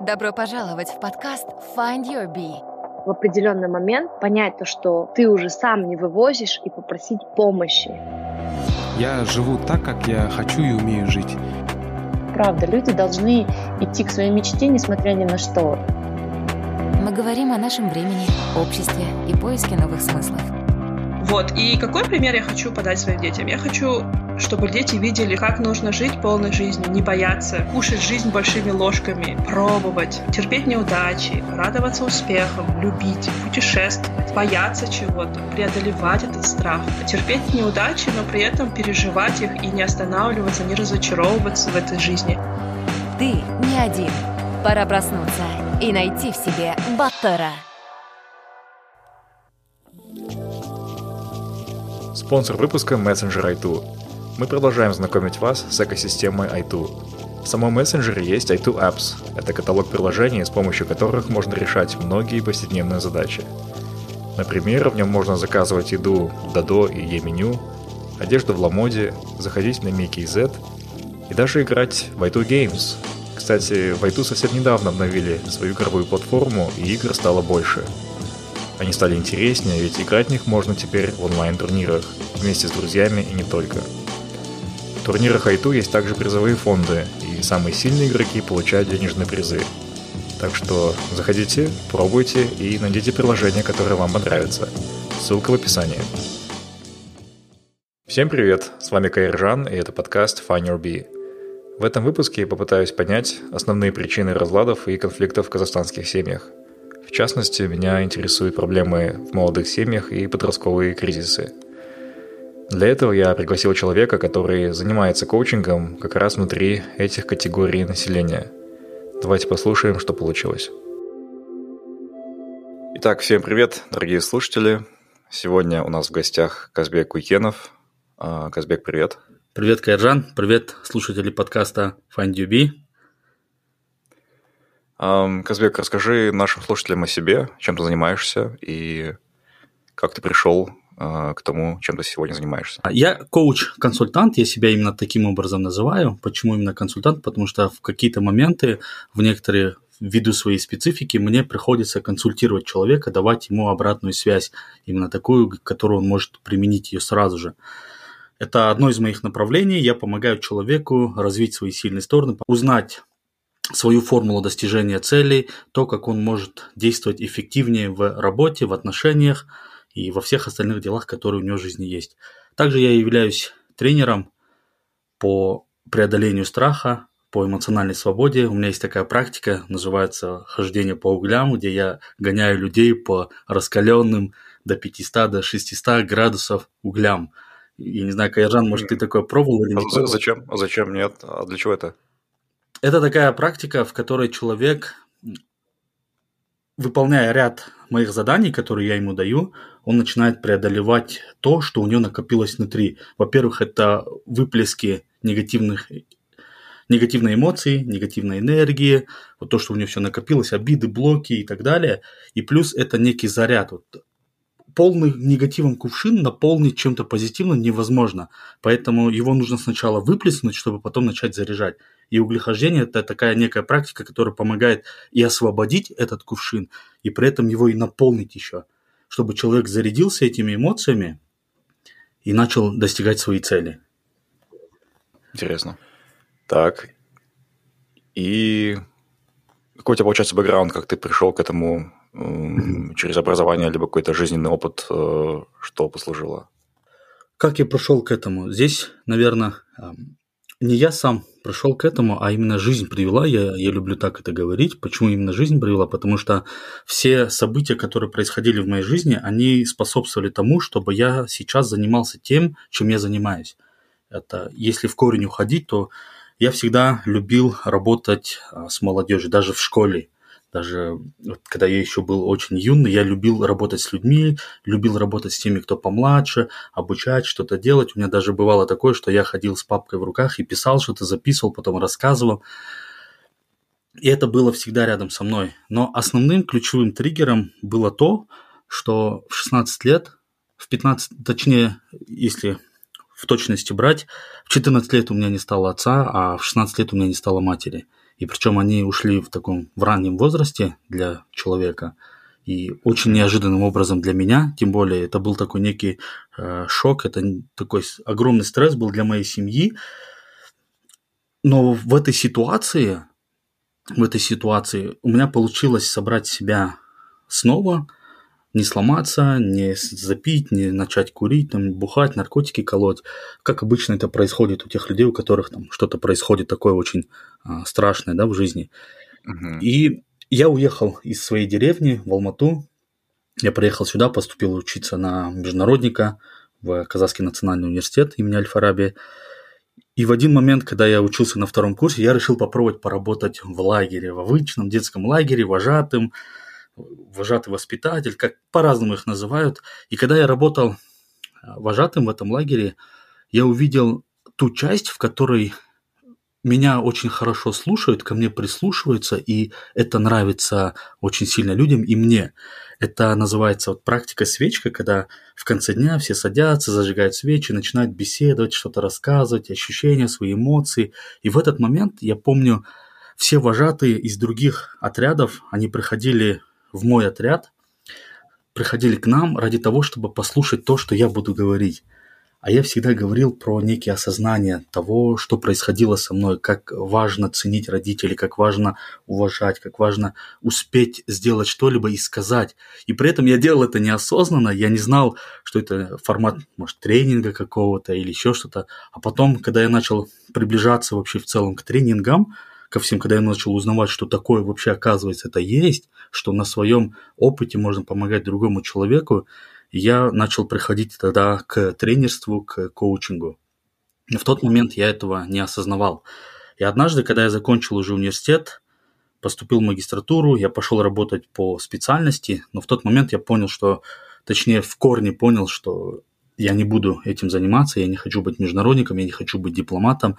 Добро пожаловать в подкаст Find Your Bee. В определенный момент понять то, что ты уже сам не вывозишь и попросить помощи. Я живу так, как я хочу и умею жить. Правда, люди должны идти к своей мечте, несмотря ни на что. Мы говорим о нашем времени, обществе и поиске новых смыслов. Вот, и какой пример я хочу подать своим детям? Я хочу, чтобы дети видели, как нужно жить полной жизнью, не бояться, кушать жизнь большими ложками, пробовать, терпеть неудачи, радоваться успехам, любить, путешествовать, бояться чего-то, преодолевать этот страх, терпеть неудачи, но при этом переживать их и не останавливаться, не разочаровываться в этой жизни. Ты не один. Пора проснуться и найти в себе Баттера. Спонсор выпуска – Messenger i2. Мы продолжаем знакомить вас с экосистемой i2. В самом мессенджере есть i2 Apps. Это каталог приложений, с помощью которых можно решать многие повседневные задачи. Например, в нем можно заказывать еду в Додо и E-меню, одежду в Ламоде, заходить на Mickey Z и даже играть в i2 Games. Кстати, в i2 совсем недавно обновили свою игровую платформу, и игр стало больше – они стали интереснее, ведь играть в них можно теперь в онлайн-турнирах, вместе с друзьями и не только. Турнирах Айту есть также призовые фонды, и самые сильные игроки получают денежные призы. Так что заходите, пробуйте и найдите приложение, которое вам понравится. Ссылка в описании. Всем привет, с вами Кайржан, и это подкаст Find Your Bee. В этом выпуске я попытаюсь понять основные причины разладов и конфликтов в казахстанских семьях – в частности, меня интересуют проблемы в молодых семьях и подростковые кризисы. Для этого я пригласил человека, который занимается коучингом как раз внутри этих категорий населения. Давайте послушаем, что получилось. Итак, всем привет, дорогие слушатели. Сегодня у нас в гостях Казбек Куйкенов. А, Казбек, привет. Привет, Кайржан. Привет, слушатели подкаста Find You Be. Казбек, расскажи нашим слушателям о себе, чем ты занимаешься и как ты пришел к тому, чем ты сегодня занимаешься? Я коуч-консультант, я себя именно таким образом называю. Почему именно консультант? Потому что в какие-то моменты, в некоторые ввиду своей специфики, мне приходится консультировать человека, давать ему обратную связь, именно такую, которую он может применить ее сразу же. Это одно из моих направлений. Я помогаю человеку развить свои сильные стороны, узнать свою формулу достижения целей, то, как он может действовать эффективнее в работе, в отношениях и во всех остальных делах, которые у него в жизни есть. Также я являюсь тренером по преодолению страха, по эмоциональной свободе. У меня есть такая практика, называется хождение по углям, где я гоняю людей по раскаленным до 500, до 600 градусов углям. Я не знаю, Каяжан, может, ты такое пробовал или не Зачем? Зачем? Нет. А для чего это? Это такая практика, в которой человек, выполняя ряд моих заданий, которые я ему даю, он начинает преодолевать то, что у него накопилось внутри. Во-первых, это выплески негативных негативной эмоции, негативной энергии, вот то, что у него все накопилось, обиды, блоки и так далее. И плюс это некий заряд. Вот полный негативом кувшин наполнить чем-то позитивным невозможно. Поэтому его нужно сначала выплеснуть, чтобы потом начать заряжать. И углехождение – это такая некая практика, которая помогает и освободить этот кувшин, и при этом его и наполнить еще, чтобы человек зарядился этими эмоциями и начал достигать свои цели. Интересно. Так. И какой у тебя получается бэкграунд, как ты пришел к этому через образование, либо какой-то жизненный опыт, э, что послужило? Как я пришел к этому? Здесь, наверное, не я сам пришел к этому, а именно жизнь привела. Я, я люблю так это говорить. Почему именно жизнь привела? Потому что все события, которые происходили в моей жизни, они способствовали тому, чтобы я сейчас занимался тем, чем я занимаюсь. Это если в корень уходить, то я всегда любил работать а, с молодежью, даже в школе даже вот, когда я еще был очень юный, я любил работать с людьми, любил работать с теми, кто помладше, обучать, что-то делать. У меня даже бывало такое, что я ходил с папкой в руках и писал что-то, записывал, потом рассказывал. И это было всегда рядом со мной. Но основным ключевым триггером было то, что в 16 лет, в 15, точнее, если в точности брать, в 14 лет у меня не стало отца, а в 16 лет у меня не стало матери – И причем они ушли в таком в раннем возрасте для человека. И очень неожиданным образом для меня, тем более это был такой некий э, шок, это такой огромный стресс был для моей семьи. Но в этой ситуации, в этой ситуации у меня получилось собрать себя снова, не сломаться, не запить, не начать курить, там, бухать, наркотики колоть. Как обычно это происходит у тех людей, у которых там что-то происходит такое очень а, страшное да, в жизни. Угу. И я уехал из своей деревни в Алмату. Я приехал сюда, поступил учиться на международника в Казахский национальный университет имени Аль-Фараби. И в один момент, когда я учился на втором курсе, я решил попробовать поработать в лагере, в обычном детском лагере, вожатым, вожатый воспитатель, как по-разному их называют. И когда я работал э, вожатым в этом лагере, я увидел ту часть, в которой меня очень хорошо слушают, ко мне прислушиваются, и это нравится очень сильно людям и мне. Это называется вот практика свечка, когда в конце дня все садятся, зажигают свечи, начинают беседовать, что-то рассказывать, ощущения, свои эмоции. И в этот момент, я помню, все вожатые из других отрядов, они приходили в мой отряд, приходили к нам ради того, чтобы послушать то, что я буду говорить. А я всегда говорил про некие осознания того, что происходило со мной, как важно ценить родителей, как важно уважать, как важно успеть сделать что-либо и сказать. И при этом я делал это неосознанно, я не знал, что это формат, может, тренинга какого-то или еще что-то. А потом, когда я начал приближаться вообще в целом к тренингам, ко всем, когда я начал узнавать, что такое вообще оказывается это есть, что на своем опыте можно помогать другому человеку, я начал приходить тогда к тренерству, к коучингу. Но в тот момент я этого не осознавал. И однажды, когда я закончил уже университет, поступил в магистратуру, я пошел работать по специальности, но в тот момент я понял, что, точнее, в корне понял, что я не буду этим заниматься, я не хочу быть международником, я не хочу быть дипломатом,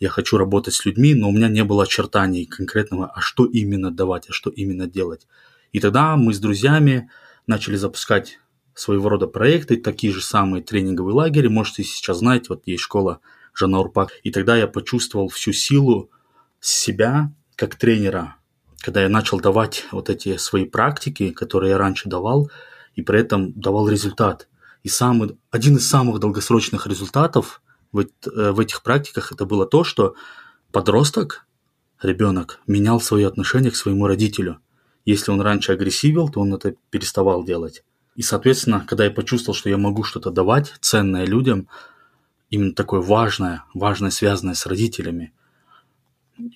я хочу работать с людьми, но у меня не было очертаний конкретного, а что именно давать, а что именно делать. И тогда мы с друзьями начали запускать своего рода проекты, такие же самые тренинговые лагеря. Можете сейчас знать, вот есть школа Жанна Урпак. И тогда я почувствовал всю силу себя как тренера, когда я начал давать вот эти свои практики, которые я раньше давал, и при этом давал результат. И самый, один из самых долгосрочных результатов в, э, в этих практиках это было то, что подросток, ребенок, менял свое отношение к своему родителю. Если он раньше агрессивил, то он это переставал делать. И, соответственно, когда я почувствовал, что я могу что-то давать ценное людям, именно такое важное, важное, связанное с родителями,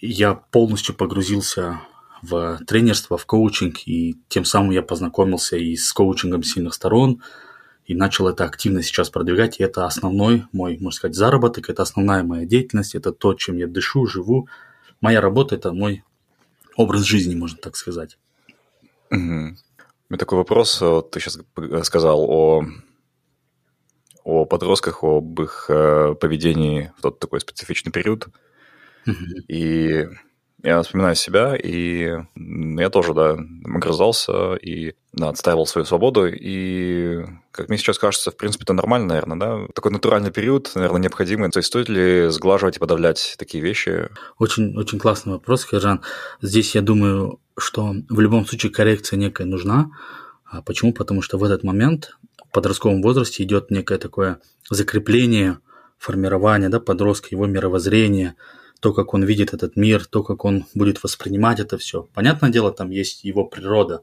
я полностью погрузился в тренерство, в коучинг, и тем самым я познакомился и с коучингом сильных сторон, и начал это активно сейчас продвигать. И это основной мой, можно сказать, заработок, это основная моя деятельность, это то, чем я дышу, живу. Моя работа – это мой образ жизни, можно так сказать. Угу. У меня такой вопрос. Вот ты сейчас сказал о, о подростках, об их э, поведении в тот такой специфичный период. Угу. И я вспоминаю себя, и я тоже, да, огрызался и да, отстаивал свою свободу. И, как мне сейчас кажется, в принципе, это нормально, наверное, да? Такой натуральный период, наверное, необходимый. То есть стоит ли сглаживать и подавлять такие вещи? Очень, очень классный вопрос, Киржан. Здесь, я думаю, что в любом случае коррекция некая нужна. А почему? Потому что в этот момент в подростковом возрасте идет некое такое закрепление, формирование да, подростка, его мировоззрения – то, как он видит этот мир, то, как он будет воспринимать это все. Понятное дело, там есть его природа,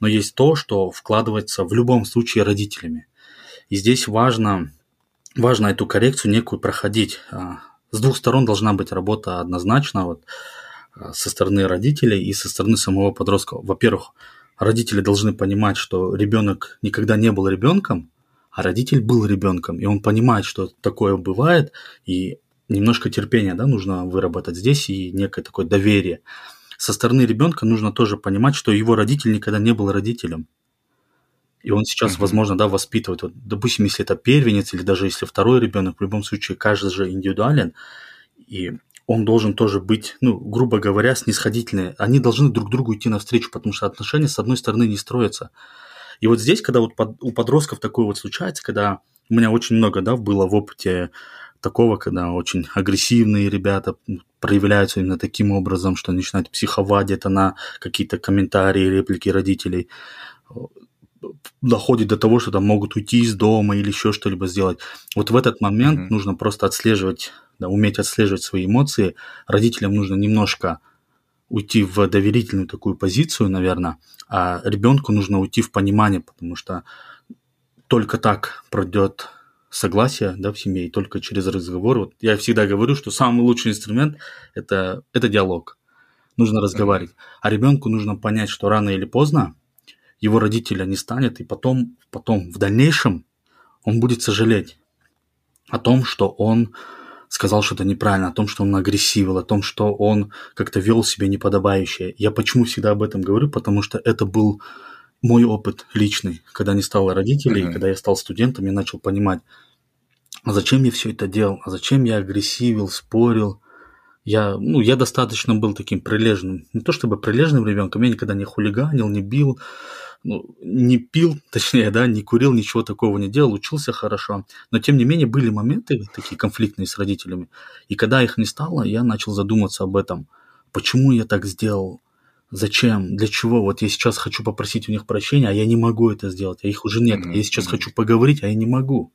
но есть то, что вкладывается в любом случае родителями. И здесь важно, важно эту коррекцию некую проходить. А, с двух сторон должна быть работа однозначно, вот, а, со стороны родителей и со стороны самого подростка. Во-первых, родители должны понимать, что ребенок никогда не был ребенком, а родитель был ребенком, и он понимает, что такое бывает, и немножко терпения да, нужно выработать здесь и некое такое доверие. Со стороны ребенка нужно тоже понимать, что его родитель никогда не был родителем. И он сейчас, возможно, да, воспитывает. Вот, допустим, если это первенец или даже если второй ребенок, в любом случае каждый же индивидуален, и он должен тоже быть, ну, грубо говоря, снисходительный. Они должны друг другу идти навстречу, потому что отношения, с одной стороны, не строятся. И вот здесь, когда вот под, у подростков такое вот случается, когда у меня очень много, да, было в опыте такого, когда очень агрессивные ребята проявляются именно таким образом, что начинают психовать где-то на какие-то комментарии, реплики родителей, доходит до того, что там могут уйти из дома или еще что-либо сделать. Вот в этот момент mm-hmm. нужно просто отслеживать, да, уметь отслеживать свои эмоции. Родителям нужно немножко уйти в доверительную такую позицию, наверное, а ребенку нужно уйти в понимание, потому что только так пройдет согласие да, в семье, и только через разговор. Вот я всегда говорю, что самый лучший инструмент это, это диалог. Нужно разговаривать. А ребенку нужно понять, что рано или поздно его родителя не станет, и потом, потом в дальнейшем он будет сожалеть о том, что он сказал что-то неправильно, о том, что он агрессивил, о том, что он как-то вел себя неподобающе. Я почему всегда об этом говорю? Потому что это был мой опыт личный, когда не стало родителей, mm-hmm. когда я стал студентом, я начал понимать, а зачем я все это делал, а зачем я агрессивил, спорил. Я, ну, я достаточно был таким прилежным, не то чтобы прилежным ребенком, я никогда не хулиганил, не бил, ну, не пил, точнее, да, не курил, ничего такого не делал, учился хорошо. Но, тем не менее, были моменты такие конфликтные с родителями. И когда их не стало, я начал задуматься об этом. Почему я так сделал? Зачем? Для чего? Вот я сейчас хочу попросить у них прощения, а я не могу это сделать, а их уже нет. Я сейчас хочу поговорить, а я не могу.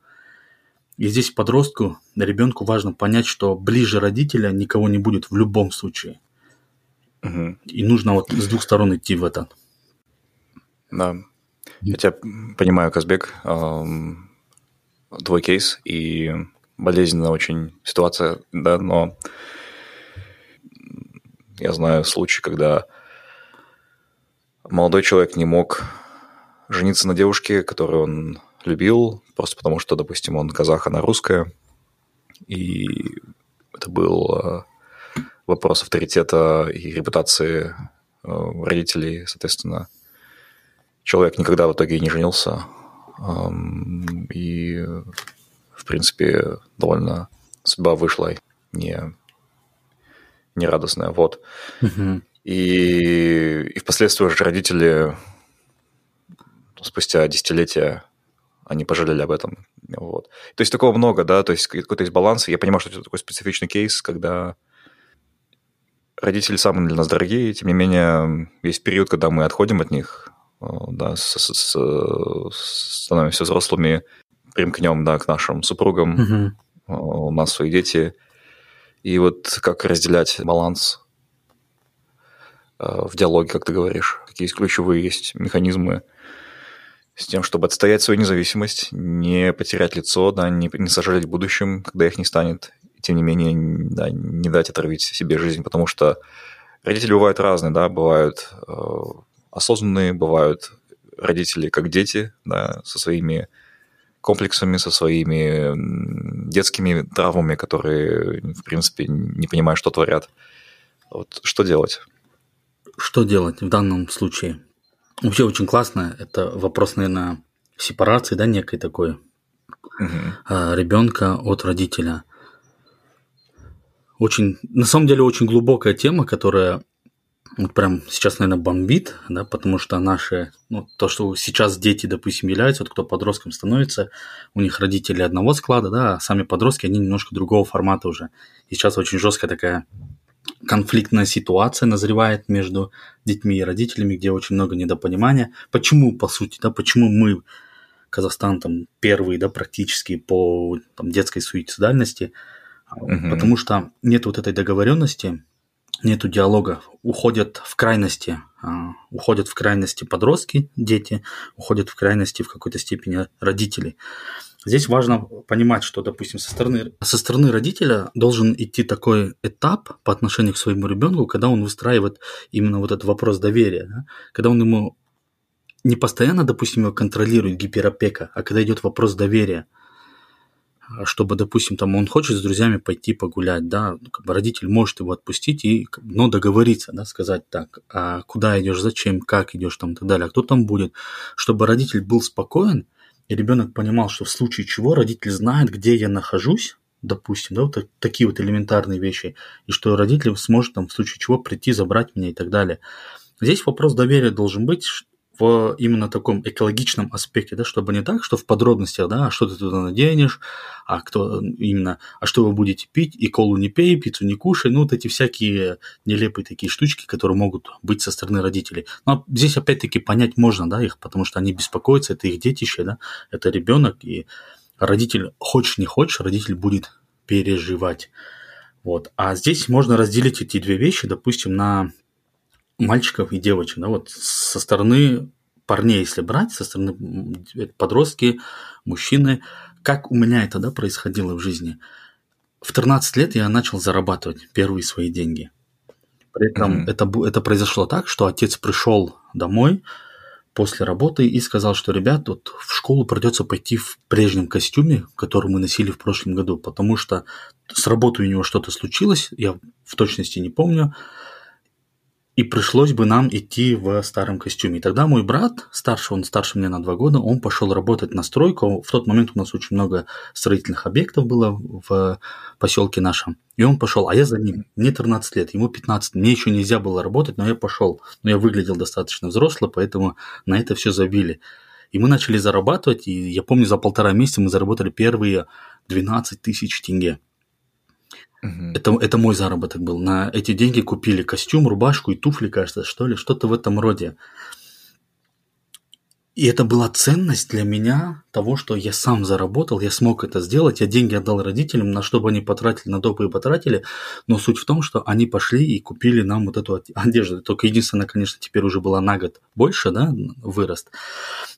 И здесь подростку, ребенку важно понять, что ближе родителя никого не будет в любом случае. Угу. И нужно вот с двух сторон идти в это. Да. Я тебя понимаю, Казбек. Твой кейс и болезненная очень ситуация, да, но я знаю случай, когда молодой человек не мог жениться на девушке, которую он любил, просто потому что, допустим, он казах, она русская. И это был э, вопрос авторитета и репутации э, родителей, соответственно, человек никогда в итоге не женился. И, в принципе, довольно судьба вышла не, не радостная. Вот. Угу. И, и впоследствии уже родители спустя десятилетия они пожалели об этом. Вот. То есть такого много, да, то есть какой-то есть баланс. Я понимаю, что это такой специфичный кейс, когда родители самые для нас дорогие, тем не менее есть период, когда мы отходим от них, Э, да, с, с, с, становимся взрослыми, примкнем, да, к нашим супругам, угу. у нас свои дети. И вот как разделять баланс э, в диалоге, как ты говоришь, какие есть ключевые есть механизмы с тем, чтобы отстоять свою независимость, не потерять лицо, да, не, не сожалеть в будущем, когда их не станет, и тем не менее да, не дать отравить себе жизнь, потому что родители бывают разные, да, бывают осознанные, бывают родители как дети, да, со своими комплексами, со своими детскими травмами, которые, в принципе, не понимают, что творят. Вот что делать? Что делать в данном случае? Вообще очень классно. Это вопрос, наверное, сепарации, да, некой такой угу. ребенка от родителя. Очень, на самом деле, очень глубокая тема, которая вот прям сейчас, наверное, бомбит, да, потому что наши, ну, то, что сейчас дети, допустим, являются, вот кто подростком становится, у них родители одного склада, да, а сами подростки, они немножко другого формата уже. И сейчас очень жесткая такая конфликтная ситуация назревает между детьми и родителями, где очень много недопонимания. Почему, по сути, да, почему мы, Казахстан, там, первый, да, практически по там, детской суицидальности, угу. потому что нет вот этой договоренности, нету диалога, уходят в крайности, а, уходят в крайности подростки, дети, уходят в крайности в какой-то степени родители. Здесь важно понимать, что, допустим, со стороны, со стороны родителя должен идти такой этап по отношению к своему ребенку, когда он выстраивает именно вот этот вопрос доверия, да? когда он ему не постоянно, допустим, его контролирует гиперопека, а когда идет вопрос доверия – чтобы, допустим, там он хочет с друзьями пойти погулять, да, как бы родитель может его отпустить, и, но договориться, да, сказать так, а куда идешь, зачем, как идешь там и так далее, а кто там будет, чтобы родитель был спокоен, и ребенок понимал, что в случае чего родитель знает, где я нахожусь, допустим, да, вот такие вот элементарные вещи, и что родитель сможет там в случае чего прийти, забрать меня и так далее. Здесь вопрос доверия должен быть, в именно таком экологичном аспекте, да, чтобы не так, что в подробностях, да, а что ты туда наденешь, а кто именно, а что вы будете пить, и колу не пей, пиццу не кушай, ну, вот эти всякие нелепые такие штучки, которые могут быть со стороны родителей. Но здесь опять-таки понять можно, да, их, потому что они беспокоятся, это их детище, да, это ребенок, и родитель, хочешь не хочешь, родитель будет переживать. Вот. А здесь можно разделить эти две вещи, допустим, на мальчиков и девочек. Да, вот со стороны парней, если брать, со стороны подростки, мужчины, как у меня это да, происходило в жизни. В 13 лет я начал зарабатывать первые свои деньги. При этом mm-hmm. это, это произошло так, что отец пришел домой после работы и сказал, что, ребят, вот в школу придется пойти в прежнем костюме, который мы носили в прошлом году, потому что с работы у него что-то случилось, я в точности не помню, и пришлось бы нам идти в старом костюме. И тогда мой брат, старший, он старше меня на два года, он пошел работать на стройку. В тот момент у нас очень много строительных объектов было в поселке нашем. И он пошел, а я за ним. Мне 13 лет, ему 15. Мне еще нельзя было работать, но я пошел. Но я выглядел достаточно взросло, поэтому на это все забили. И мы начали зарабатывать, и я помню, за полтора месяца мы заработали первые 12 тысяч тенге. Угу. Это, это мой заработок был. На эти деньги купили костюм, рубашку и туфли, кажется, что ли, что-то в этом роде. И это была ценность для меня того, что я сам заработал, я смог это сделать, я деньги отдал родителям, на что бы они потратили, на то бы и потратили, но суть в том, что они пошли и купили нам вот эту одежду. Только единственное, конечно, теперь уже была на год больше, да, вырост.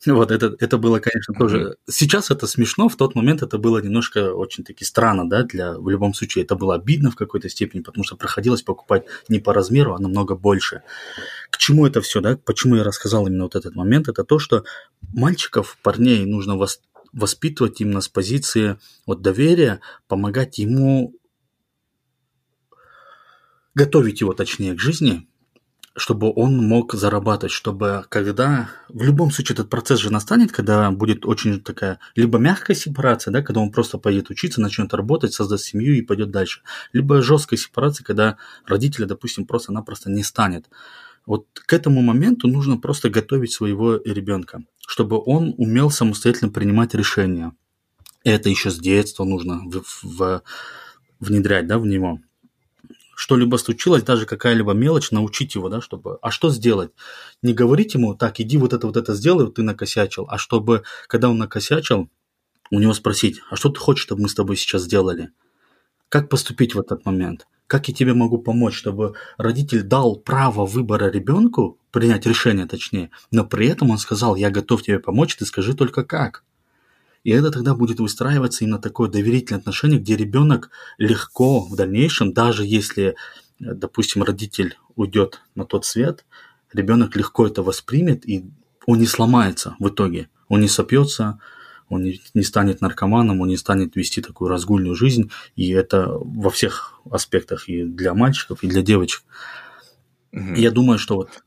Вот это, это было, конечно, тоже... Сейчас это смешно, в тот момент это было немножко очень-таки странно, да, для... В любом случае это было обидно в какой-то степени, потому что приходилось покупать не по размеру, а намного больше. К чему это все, да? Почему я рассказал именно вот этот момент? Это то, что мальчиков, парней нужно воспитывать именно с позиции вот доверия, помогать ему готовить его, точнее, к жизни, чтобы он мог зарабатывать, чтобы когда... В любом случае этот процесс же настанет, когда будет очень такая либо мягкая сепарация, да, когда он просто пойдет учиться, начнет работать, создаст семью и пойдет дальше. Либо жесткая сепарация, когда родителя, допустим, просто-напросто не станет. Вот к этому моменту нужно просто готовить своего ребенка, чтобы он умел самостоятельно принимать решения. Это еще с детства нужно в, в, внедрять да, в него. Что-либо случилось, даже какая-либо мелочь, научить его, да, чтобы... А что сделать? Не говорить ему, так, иди вот это, вот это сделай, ты накосячил, а чтобы, когда он накосячил, у него спросить, а что ты хочешь, чтобы мы с тобой сейчас сделали? Как поступить в этот момент? Как я тебе могу помочь, чтобы родитель дал право выбора ребенку, принять решение точнее, но при этом он сказал, я готов тебе помочь, ты скажи только как. И это тогда будет выстраиваться именно такое доверительное отношение, где ребенок легко в дальнейшем, даже если, допустим, родитель уйдет на тот свет, ребенок легко это воспримет, и он не сломается в итоге. Он не сопьется, он не, станет наркоманом, он не станет вести такую разгульную жизнь, и это во всех аспектах и для мальчиков, и для девочек. Угу. Я думаю, что вот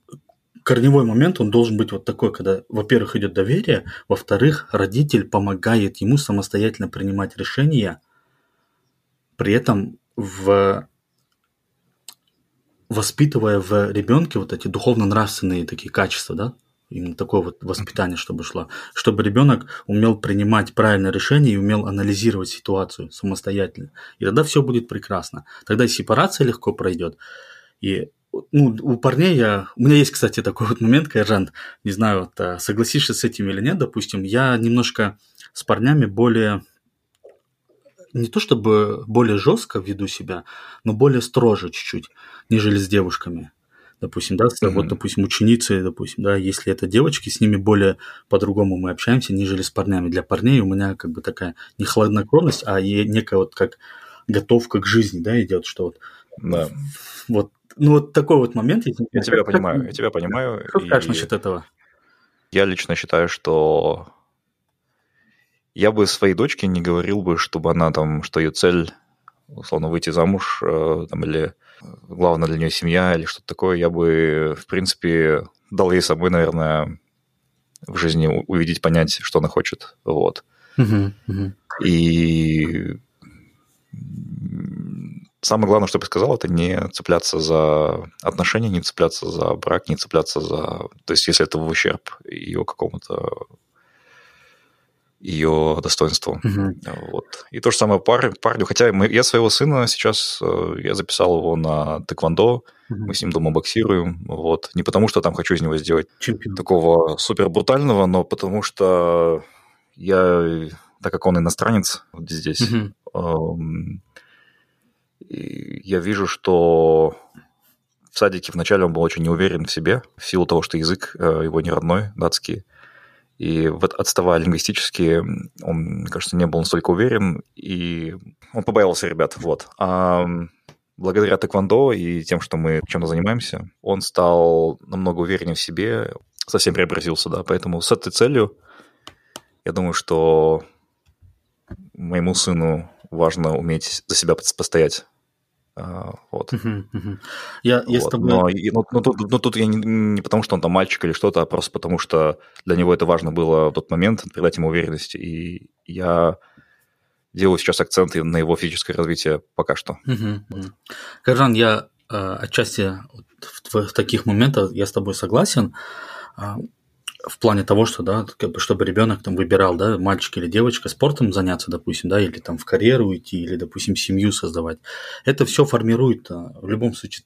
корневой момент, он должен быть вот такой, когда, во-первых, идет доверие, во-вторых, родитель помогает ему самостоятельно принимать решения, при этом в воспитывая в ребенке вот эти духовно-нравственные такие качества, да, Именно такое вот воспитание, чтобы шло. Чтобы ребенок умел принимать правильное решение и умел анализировать ситуацию самостоятельно. И тогда все будет прекрасно. Тогда и сепарация легко пройдет. И ну, у парней я... У меня есть, кстати, такой вот момент, Кайжан, не знаю, вот, а, согласишься с этим или нет, допустим, я немножко с парнями более не то чтобы более жестко веду себя, но более строже чуть-чуть, нежели с девушками допустим, да, mm-hmm. вот, допустим, ученицы, допустим, да, если это девочки, с ними более по-другому мы общаемся, нежели с парнями. Для парней у меня как бы такая не хладнокровность, а и некая вот как готовка к жизни, да, идет, что вот, да. вот, ну вот такой вот момент. Я, я тебя понимаю, я тебя понимаю. Что скажешь насчет этого? Я лично считаю, что я бы своей дочке не говорил бы, чтобы она там, что ее цель, условно, выйти замуж, э, там, или главное для нее семья или что-то такое, я бы, в принципе, дал ей собой, наверное, в жизни увидеть, понять, что она хочет. Вот. Uh-huh, uh-huh. И самое главное, что я сказал, это не цепляться за отношения, не цепляться за брак, не цепляться за... То есть, если это в ущерб ее какому-то ее достоинству. Мгм. Вот. И то же самое пар, парню. Хотя мы, я своего сына сейчас, э, я записал его на тэквондо, Мгм. мы с ним дома боксируем. Вот. Не потому, что там хочу из него сделать Чемпион. такого супер брутального, но потому что я, так как он иностранец вот здесь, Мгм. эм, я вижу, что в садике вначале он был очень неуверен в себе, в силу того, что язык э, его не родной, датский. И вот отставая лингвистически, он, мне кажется, не был настолько уверен, и он побоялся ребят. Вот. А благодаря тэквондо и тем, что мы чем-то занимаемся, он стал намного увереннее в себе, совсем преобразился, да. Поэтому с этой целью я думаю, что моему сыну важно уметь за себя постоять. А, Вот. Мгм. Я, я с Вот. тобой... Но, и- но- но тут, но тут я не, не потому, что он там мальчик или что-то, а просто потому, что для него это важно было в тот момент, придать ему уверенности. И я делаю сейчас акценты на его физическое развитие пока что. Мгм. Каржан, я э, отчасти вот в, в таких моментах я с тобой согласен. В плане того, что, да, как бы, чтобы ребенок там выбирал, да, мальчик или девочка, спортом заняться, допустим, да, или там в карьеру идти, или, допустим, семью создавать. Это все формирует а, в любом случае,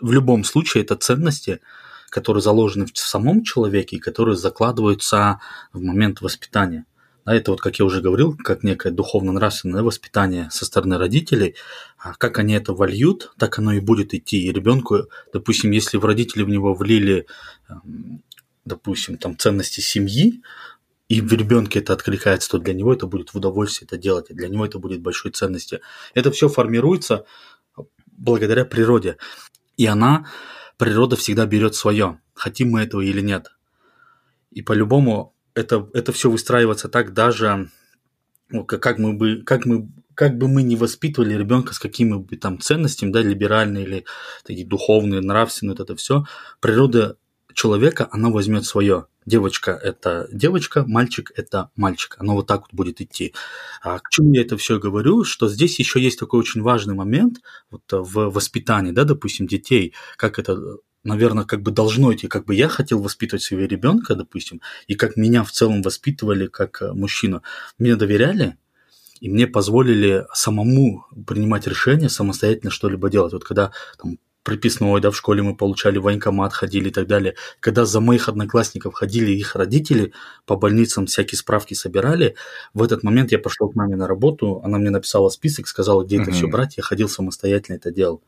в любом случае это ценности, которые заложены в самом человеке и которые закладываются в момент воспитания. Да, это вот, как я уже говорил, как некое духовно-нравственное воспитание со стороны родителей, а как они это вольют, так оно и будет идти. И ребенку, допустим, если в родители в него влили, эм, допустим, там ценности семьи, и в ребенке это откликается, то для него это будет в удовольствие это делать, и для него это будет большой ценностью. Это все формируется благодаря природе. И она, природа всегда берет свое, хотим мы этого или нет. И по-любому это, это все выстраивается так даже, ну, как, как мы бы, как мы, как бы мы не воспитывали ребенка с какими бы там ценностями, да, либеральные или такие духовные, нравственные, вот это все, природа человека, она возьмет свое. Девочка – это девочка, мальчик – это мальчик. Оно вот так вот будет идти. А к чему я это все говорю? Что здесь еще есть такой очень важный момент вот в воспитании, да, допустим, детей, как это наверное, как бы должно идти, как бы я хотел воспитывать своего ребенка, допустим, и как меня в целом воспитывали как мужчину. Мне доверяли, и мне позволили самому принимать решения, самостоятельно что-либо делать. Вот когда там приписной, да, в школе мы получали военкомат, ходили и так далее. Когда за моих одноклассников ходили их родители, по больницам всякие справки собирали, в этот момент я пошел к маме на работу, она мне написала список, сказала, где это все брать, я ходил самостоятельно это делал.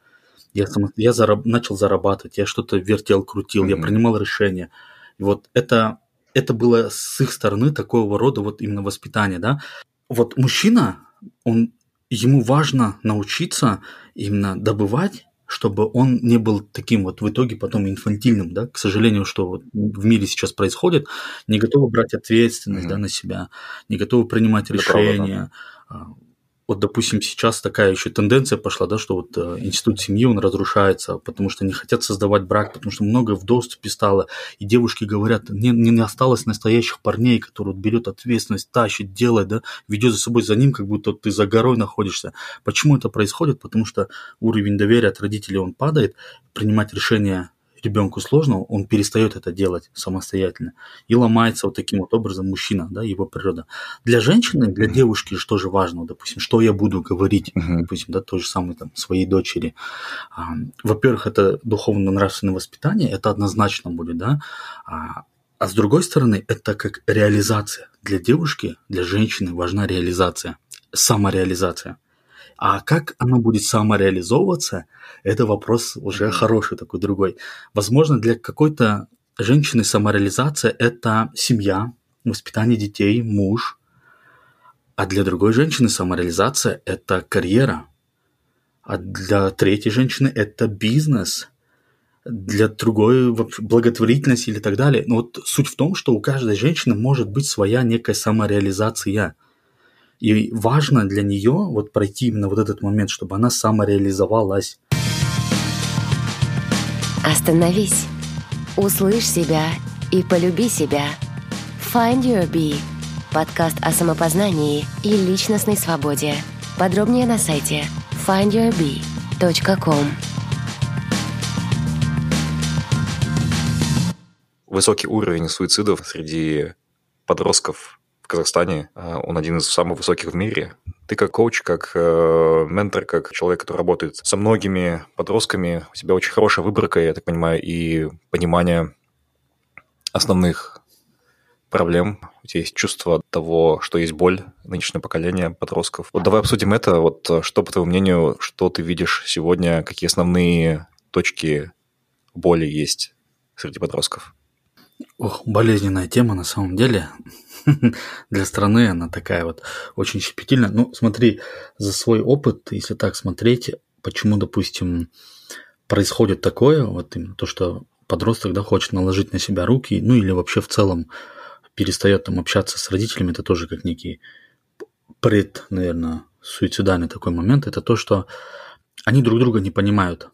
Я, само, я зараб, начал зарабатывать, я что-то вертел, крутил, я принимал решения. И вот это, это было с их стороны такого рода вот именно воспитание, да. Вот мужчина, он, ему важно научиться именно добывать чтобы он не был таким вот в итоге потом инфантильным, да, к сожалению, что вот в мире сейчас происходит, не готовы брать ответственность, mm-hmm. да, на себя, не готовы принимать решения. Правда, да. Вот, допустим, сейчас такая еще тенденция пошла, да, что вот э, институт семьи, он разрушается, потому что не хотят создавать брак, потому что много в доступе стало, и девушки говорят, не, не осталось настоящих парней, которые вот берет ответственность, тащит, делает, да, ведет за собой за ним, как будто ты за горой находишься. Почему это происходит? Потому что уровень доверия от родителей, он падает, принимать решения ребенку сложно, он перестает это делать самостоятельно и ломается вот таким вот образом мужчина, да, его природа. Для женщины, для mm-hmm. девушки что же важно, допустим, что я буду говорить, mm-hmm. допустим, да, то же самое там своей дочери. А, во-первых, это духовно-нравственное воспитание, это однозначно будет, да, а, а с другой стороны, это как реализация. Для девушки, для женщины важна реализация, самореализация. А как оно будет самореализовываться, это вопрос уже хороший такой другой. Возможно, для какой-то женщины самореализация – это семья, воспитание детей, муж. А для другой женщины самореализация – это карьера. А для третьей женщины – это бизнес. Для другой благотворительность или так далее. Но вот суть в том, что у каждой женщины может быть своя некая самореализация – и важно для нее вот пройти именно вот этот момент, чтобы она самореализовалась. Остановись, услышь себя и полюби себя. Find Your Bee – подкаст о самопознании и личностной свободе. Подробнее на сайте findyourbee.com. Высокий уровень суицидов среди подростков в Казахстане, а, он один из самых высоких в мире. Ты как коуч, как э, ментор, как человек, который работает со многими подростками, у тебя очень хорошая выборка, я так понимаю, и понимание основных проблем, у тебя есть чувство того, что есть боль нынешнего поколения подростков. Вот давай обсудим это. Вот э, что, по твоему мнению, что ты видишь сегодня, какие основные точки боли есть среди подростков? Ох, болезненная тема на самом деле. Для страны она такая вот очень щепетильная. Ну, смотри, за свой опыт, если так смотреть, почему, допустим, происходит такое, вот именно то, что подросток, да, хочет наложить на себя руки, ну или вообще в целом перестает там общаться с родителями, это тоже как некий пред, наверное, суицидальный такой момент, это то, что они друг друга не понимают.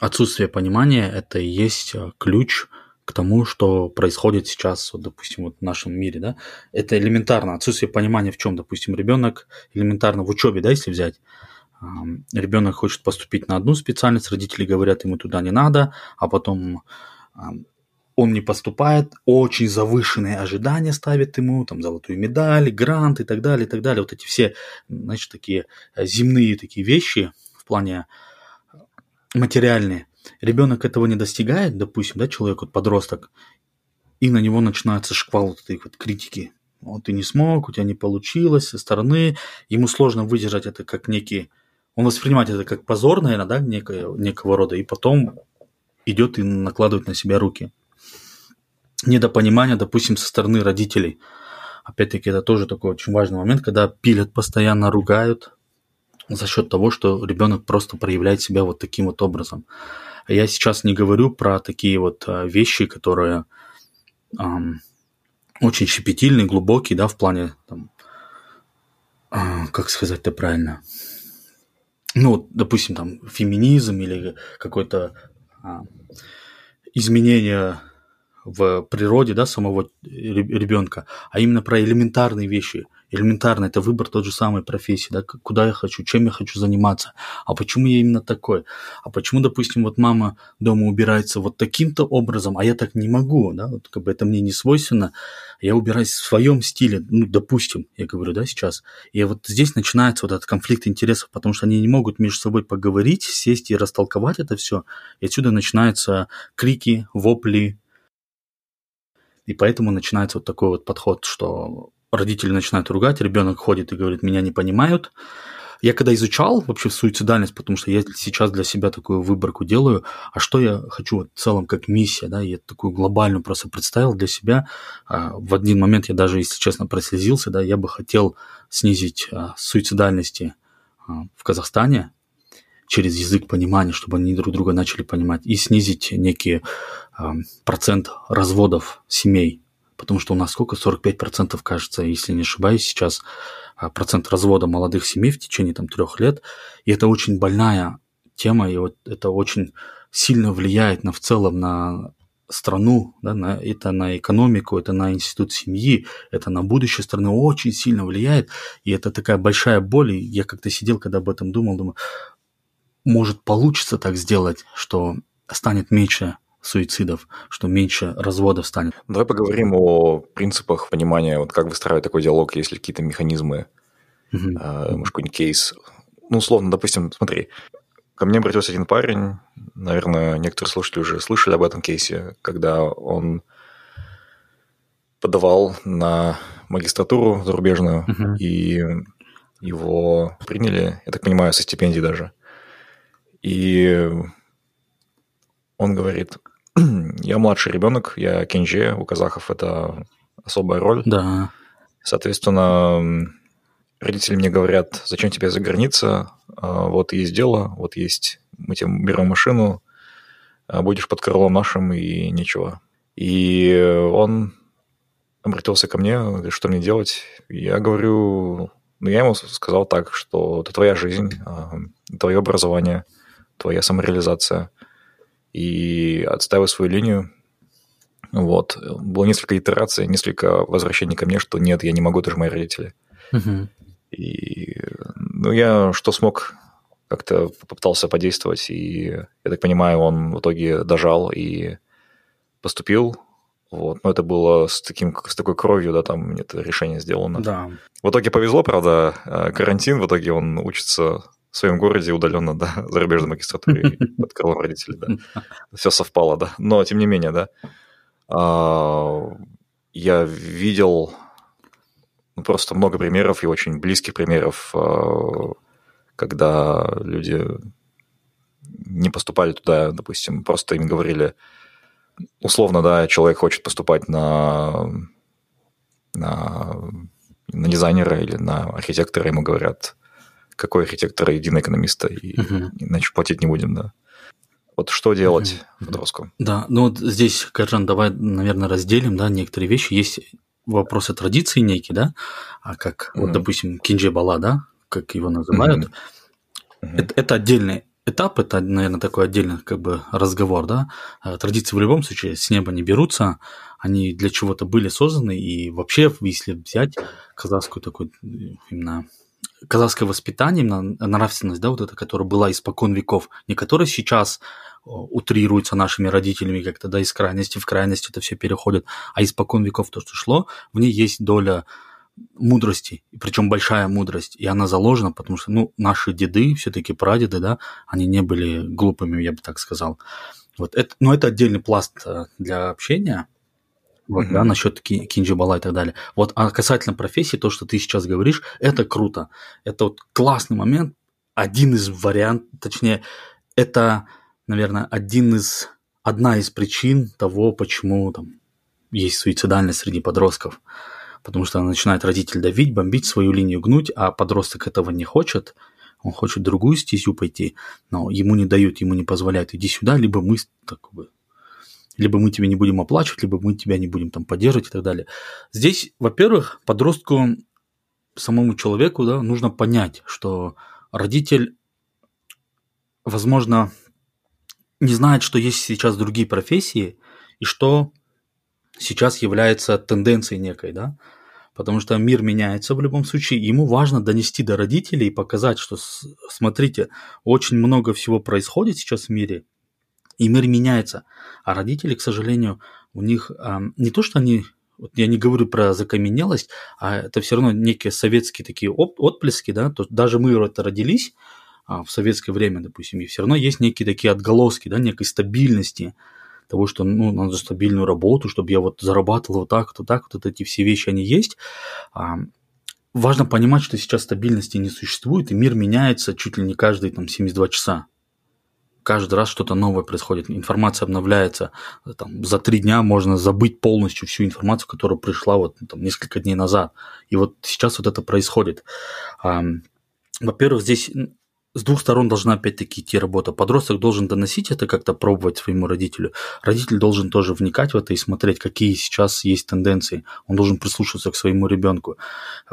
Отсутствие понимания – это и есть э, ключ к тому, что происходит сейчас, вот, допустим, вот в нашем мире, да, это элементарно, отсутствие понимания в чем, допустим, ребенок элементарно в учебе, да, если взять, ребенок хочет поступить на одну специальность, родители говорят ему туда не надо, а потом он не поступает, очень завышенные ожидания ставят ему, там, золотую медаль, грант и так далее, и так далее. Вот эти все, значит, такие э, земные такие вещи в плане материальные. Ребенок этого не достигает, допустим, да, человек, вот подросток, и на него начинается шквал вот этой вот критики. Вот ты не смог, у тебя не получилось со стороны, ему сложно выдержать это как некий, он воспринимает это как позор, наверное, да, некое, некого рода, и потом идет и накладывает на себя руки недопонимания, допустим, со стороны родителей. Опять-таки, это тоже такой очень важный момент, когда пилят постоянно, ругают за счет того, что ребенок просто проявляет себя вот таким вот образом. Я сейчас не говорю про такие вот а, вещи, которые эм, очень щепетильные, глубокие, да, в плане, там, э, как сказать-то правильно, ну, допустим, там, феминизм или какое-то э, изменение в природе да, самого ребенка, а именно про элементарные вещи. Элементарно это выбор тот же самой профессии, да, куда я хочу, чем я хочу заниматься, а почему я именно такой, а почему, допустим, вот мама дома убирается вот таким-то образом, а я так не могу, да, вот как бы это мне не свойственно, я убираюсь в своем стиле, ну, допустим, я говорю, да, сейчас, и вот здесь начинается вот этот конфликт интересов, потому что они не могут между собой поговорить, сесть и растолковать это все, и отсюда начинаются крики, вопли, и поэтому начинается вот такой вот подход, что родители начинают ругать, ребенок ходит и говорит, меня не понимают. Я когда изучал вообще суицидальность, потому что я сейчас для себя такую выборку делаю, а что я хочу в целом как миссия, да, я такую глобальную просто представил для себя. А, в один момент я даже, если честно, прослезился, да, я бы хотел снизить а, суицидальности а, в Казахстане через язык понимания, чтобы они друг друга начали понимать, и снизить некий процент разводов семей, потому что у нас сколько, 45% кажется, если не ошибаюсь, сейчас а, процент развода молодых семей в течение там трех лет, и это очень больная тема, и вот это очень сильно влияет на в целом на страну, да, на, это на экономику, это на институт семьи, это на будущее страны. Очень сильно влияет, и это такая большая боль, и я как-то сидел, когда об этом думал, думаю, может получится так сделать, что станет меньше суицидов, что меньше разводов станет. Давай поговорим о принципах понимания, вот как выстраивать такой диалог, есть ли какие-то механизмы, mm-hmm. э, может, какой-нибудь кейс. Ну, условно, допустим, смотри, ко мне обратился один парень, наверное, некоторые слушатели уже слышали об этом кейсе, когда он подавал на магистратуру зарубежную, mm-hmm. и его приняли, я так понимаю, со стипендией даже. И он говорит, я младший ребенок, я кенже, у казахов это особая роль. Да. Соответственно, родители мне говорят, зачем тебе за граница, а, вот есть дело, вот есть, мы тебе берем машину, а будешь под крылом нашим и ничего. И он обратился ко мне, говорит, что мне делать. Я говорю, ну, я ему сказал так, что это твоя жизнь, а, твое образование, твоя самореализация – и отстаиваю свою линию. Вот. Было несколько итераций, несколько возвращений ко мне, что нет, я не могу, это же мои родители. Угу. И, ну, я что смог, как-то попытался подействовать, и, я так понимаю, он в итоге дожал и поступил. Вот. Но это было с, таким, с такой кровью, да, там это решение сделано. Да. В итоге повезло, правда, э, карантин, в итоге он учится в своем городе удаленно, да, зарубежной магистратуре под крылом родителей, да. Все совпало, да. Но, тем не менее, да, а, я видел ну, просто много примеров и очень близких примеров, а, когда люди не поступали туда, допустим, просто им говорили, условно, да, человек хочет поступать на, на, на дизайнера или на архитектора, ему говорят, какой архитектор, единый экономиста, и угу. иначе платить не будем, да. Вот что делать угу. подростку? Да, ну вот здесь, Каржан, давай, наверное, разделим, да, некоторые вещи. Есть вопросы традиции некие, да, а как, угу. вот, допустим, кинджи бала, да, как его называют. Угу. Это, это отдельный этап, это, наверное, такой отдельный как бы разговор, да. А традиции в любом случае с неба не берутся, они для чего-то были созданы, и вообще, если взять казахскую такую именно казахское воспитание, нравственность, да, вот эта, которая была испокон веков, не которая сейчас утрируется нашими родителями как-то, да, из крайности в крайность это все переходит, а испокон веков то, что шло, в ней есть доля мудрости, причем большая мудрость, и она заложена, потому что, ну, наши деды, все-таки прадеды, да, они не были глупыми, я бы так сказал. Вот это, но это отдельный пласт э, для общения, вот, mm-hmm. да, насчет кинджибала и так далее. Вот, а касательно профессии, то, что ты сейчас говоришь, это круто. Это вот классный момент, один из вариантов, точнее, это, наверное, один из, одна из причин того, почему там есть суицидальность среди подростков. Потому что начинает родитель давить, бомбить, свою линию гнуть, а подросток этого не хочет, он хочет другую стезю пойти, но ему не дают, ему не позволяют, иди сюда, либо мы так бы либо мы тебя не будем оплачивать, либо мы тебя не будем там поддерживать и так далее. Здесь, во-первых, подростку, самому человеку, да, нужно понять, что родитель, возможно, не знает, что есть сейчас другие профессии, и что сейчас является тенденцией некой, да, потому что мир меняется в любом случае, ему важно донести до родителей и показать, что, смотрите, очень много всего происходит сейчас в мире, и мир меняется. А родители, к сожалению, у них э, не то, что они, вот я не говорю про закаменелость, а это все равно некие советские такие отплески, да, то даже мы это родились а, в советское время, допустим, и все равно есть некие такие отголоски, да, некой стабильности, того, что ну, надо стабильную работу, чтобы я вот зарабатывал вот так, вот так, вот эти все вещи, они есть. А, важно понимать, что сейчас стабильности не существует, и мир меняется чуть ли не каждые там 72 часа каждый раз что-то новое происходит, информация обновляется, там, за три дня можно забыть полностью всю информацию, которая пришла вот там, несколько дней назад. И вот сейчас вот это происходит. Во-первых, здесь с двух сторон должна опять-таки идти работа. Подросток должен доносить это как-то, пробовать своему родителю. Родитель должен тоже вникать в это и смотреть, какие сейчас есть тенденции. Он должен прислушиваться к своему ребенку.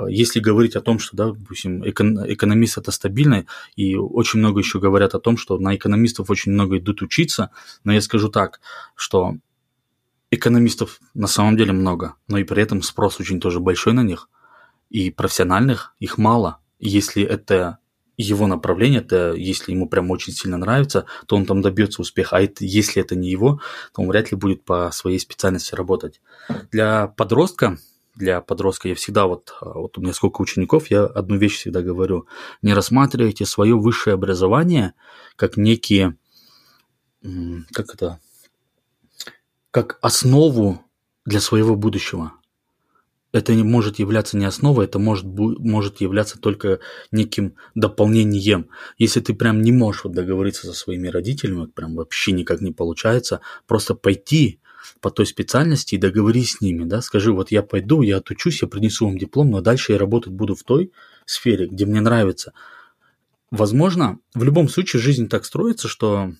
Если говорить о том, что, да, допустим, экономист это стабильно, и очень много еще говорят о том, что на экономистов очень много идут учиться, но я скажу так, что экономистов на самом деле много, но и при этом спрос очень тоже большой на них, и профессиональных их мало. Если это его направление, это если ему прям очень сильно нравится, то он там добьется успеха. А это, если это не его, то он вряд ли будет по своей специальности работать. Для подростка, для подростка я всегда вот, вот у меня сколько учеников, я одну вещь всегда говорю. Не рассматривайте свое высшее образование как некие, как это, как основу для своего будущего это не может являться не основой, это может, может являться только неким дополнением. Если ты прям не можешь вот договориться со своими родителями, вот прям вообще никак не получается, просто пойти по той специальности и договорись с ними, да, скажи, вот я пойду, я отучусь, я принесу вам диплом, но дальше я работать буду в той сфере, где мне нравится. Возможно, в любом случае жизнь так строится, что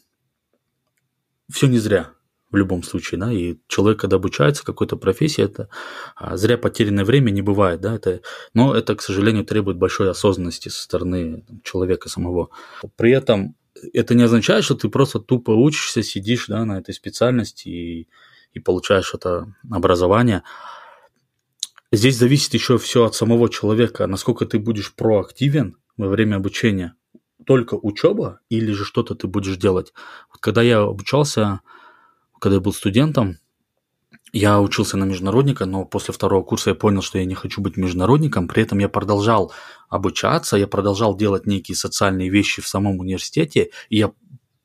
все не зря в любом случае, да, и человек, когда обучается какой-то профессии, это а, зря потерянное время не бывает, да, это, но это, к сожалению, требует большой осознанности со стороны человека самого. При этом это не означает, что ты просто тупо учишься, сидишь, да, на этой специальности и, и получаешь это образование. Здесь зависит еще все от самого человека, насколько ты будешь проактивен во время обучения. только учеба или же что-то ты будешь делать. Вот когда я обучался, когда я был студентом, я учился на международника, но после второго курса я понял, что я не хочу быть международником. При этом я продолжал обучаться, я продолжал делать некие социальные вещи в самом университете, и я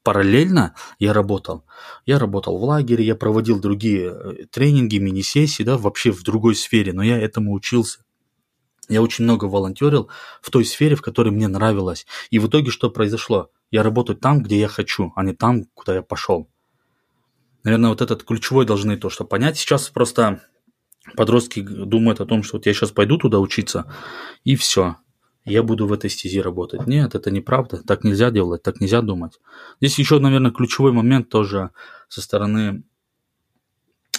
параллельно я работал. Я работал в лагере, я проводил другие э, тренинги, мини-сессии, да, вообще в другой сфере, но я этому учился. Я очень много волонтерил в той сфере, в которой мне нравилось. И в итоге что произошло? Я работаю там, где я хочу, а не там, куда я пошел. Наверное, вот этот ключевой должны то, что понять. Сейчас просто подростки думают о том, что вот я сейчас пойду туда учиться, и все я буду в этой стези работать. Нет, это неправда, так нельзя делать, так нельзя думать. Здесь еще, наверное, ключевой момент тоже со стороны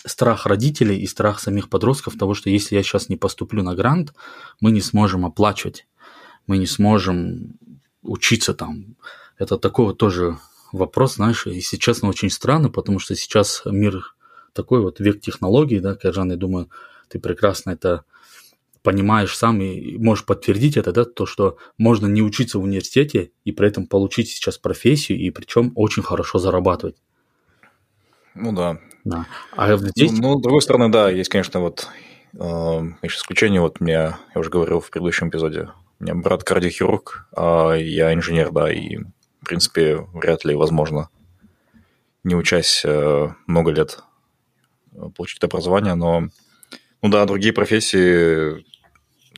страх родителей и страх самих подростков того, что если я сейчас не поступлю на грант, мы не сможем оплачивать, мы не сможем учиться там. Это такой вот тоже вопрос, знаешь, если честно, очень странно, потому что сейчас мир такой вот век технологий, да, Кайжан, я думаю, ты прекрасно это понимаешь сам и можешь подтвердить это, да, то, что можно не учиться в университете и при этом получить сейчас профессию, и причем очень хорошо зарабатывать. Ну да. Да. А здесь... Ну, ну, с другой стороны, да, есть, конечно, вот э, исключение, вот мне, я уже говорил в предыдущем эпизоде, у меня брат кардиохирург, а я инженер, да, и, принципе, вряд ли возможно, не учась э, много лет, э, получить образование, но, ну да, другие профессии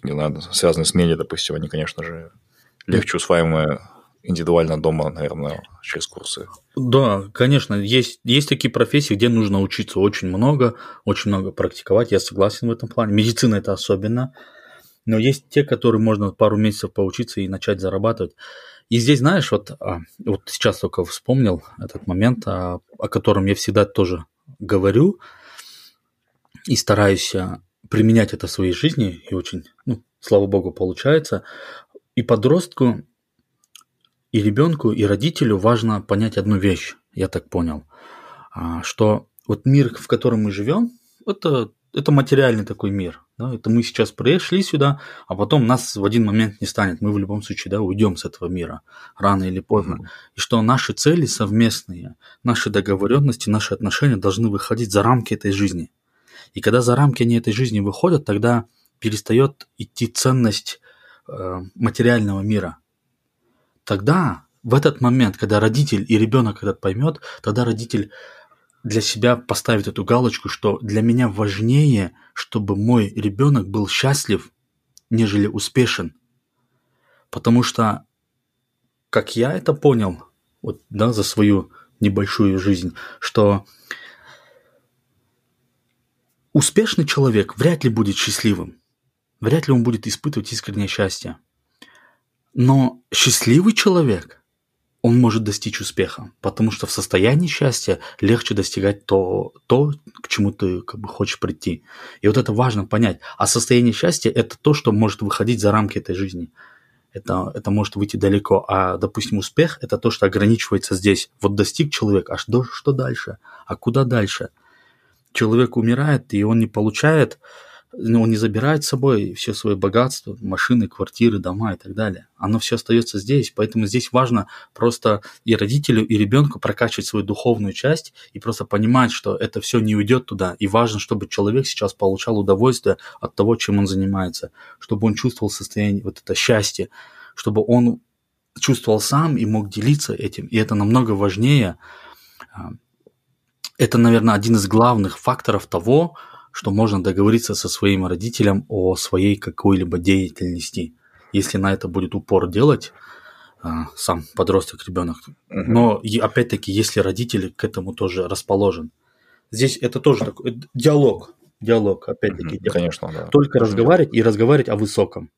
не знаю, связанные с медиа, допустим, они, конечно же, легче усваиваемые индивидуально дома, наверное, через курсы. Да, конечно, есть, есть такие профессии, где нужно учиться очень много, очень много практиковать, я согласен в этом плане. Медицина это особенно, но есть те, которые можно пару месяцев поучиться и начать зарабатывать. И здесь, знаешь, вот, а, вот сейчас только вспомнил этот момент, о, о котором я всегда тоже говорю и стараюсь а, применять это в своей жизни, и очень, ну, слава богу, получается. И подростку, и ребенку, и родителю важно понять одну вещь, я так понял, а, что вот мир, в котором мы живем, это, это материальный такой мир. Да? Это мы сейчас пришли сюда, а потом нас в один момент не станет. Мы в любом случае да, уйдем с этого мира рано или поздно. Mm-hmm. И что наши цели совместные, наши договоренности, наши отношения должны выходить за рамки этой жизни. И когда за рамки они этой жизни выходят, тогда перестает идти ценность э, материального мира. Тогда, в этот момент, когда родитель и ребенок этот поймет, тогда родитель для себя поставит эту галочку, что для меня важнее, чтобы мой ребенок был счастлив, нежели успешен. Потому что, как я это понял, вот, да, за свою небольшую жизнь, что Успешный человек вряд ли будет счастливым, вряд ли он будет испытывать искреннее счастье. Но счастливый человек, он может достичь успеха, потому что в состоянии счастья легче достигать то, то к чему ты как бы хочешь прийти. И вот это важно понять. А состояние счастья – это то, что может выходить за рамки этой жизни. Это, это может выйти далеко. А, допустим, успех – это то, что ограничивается здесь. Вот достиг человек, а что, что дальше? А куда дальше – человек умирает, и он не получает, он не забирает с собой все свое богатство, машины, квартиры, дома и так далее. Оно все остается здесь, поэтому здесь важно просто и родителю, и ребенку прокачивать свою духовную часть и просто понимать, что это все не уйдет туда. И важно, чтобы человек сейчас получал удовольствие от того, чем он занимается, чтобы он чувствовал состояние, вот это счастье, чтобы он чувствовал сам и мог делиться этим. И это намного важнее, а, это, наверное, один из главных факторов того, что можно договориться со своим родителем о своей какой-либо деятельности, если на это будет упор делать а, сам подросток, ребенок. Но и опять-таки, если родители к этому тоже расположен. Здесь это тоже такой диалог, диалог, опять-таки. Диалог. Конечно, да. Только разговаривать и разговаривать о высоком,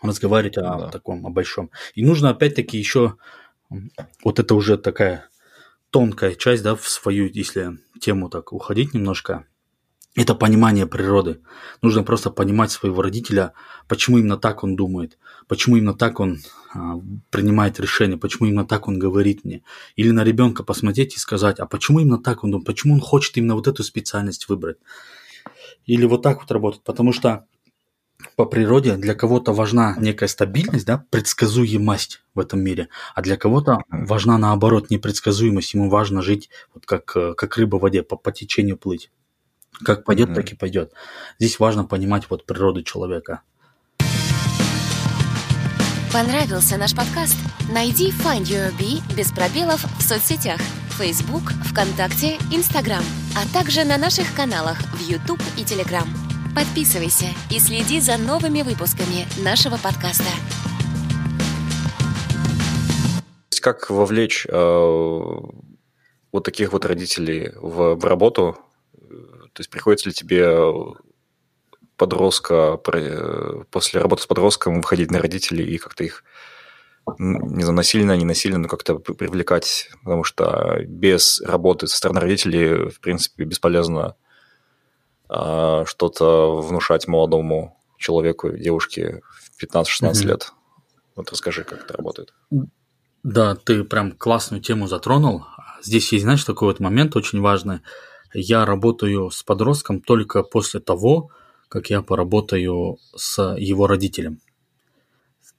разговаривать о да. таком, о большом. И нужно опять-таки еще, вот это уже такая тонкая часть, да, в свою, если тему так уходить немножко, это понимание природы. Нужно просто понимать своего родителя, почему именно так он думает, почему именно так он а, принимает решение, почему именно так он говорит мне. Или на ребенка посмотреть и сказать, а почему именно так он думает, почему он хочет именно вот эту специальность выбрать. Или вот так вот работать, потому что по природе для кого-то важна некая стабильность, да, предсказуемость в этом мире, а для кого-то важна наоборот непредсказуемость. Ему важно жить вот как, э, как рыба в воде, по, по течению плыть. Как пойдет, mm-hmm. так и пойдет. Здесь важно понимать вот природу человека. Понравился наш подкаст? Найди Find Your Bee без пробелов в соцсетях Facebook, ВКонтакте, Instagram, а также на наших каналах в YouTube и Telegram. Подписывайся и следи за новыми выпусками нашего подкаста. Как вовлечь э, вот таких вот родителей в, в работу? То есть приходится ли тебе подростка после работы с подростком выходить на родителей и как-то их не знаю, насильно, не насильно, но как-то привлекать, потому что без работы со стороны родителей, в принципе, бесполезно а, что-то внушать молодому человеку, девушке в 15-16 mm лет. Вот расскажи, как это работает. Да, ты прям классную тему затронул. Здесь есть, знаешь, такой вот момент очень важный. Я работаю с подростком только после того, как я поработаю с его родителем.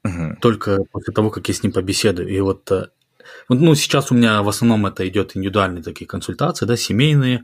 Угу. Только после того, как я с ним побеседую. И вот э, ну, сейчас у меня в основном это идет индивидуальные такие консультации, да, семейные,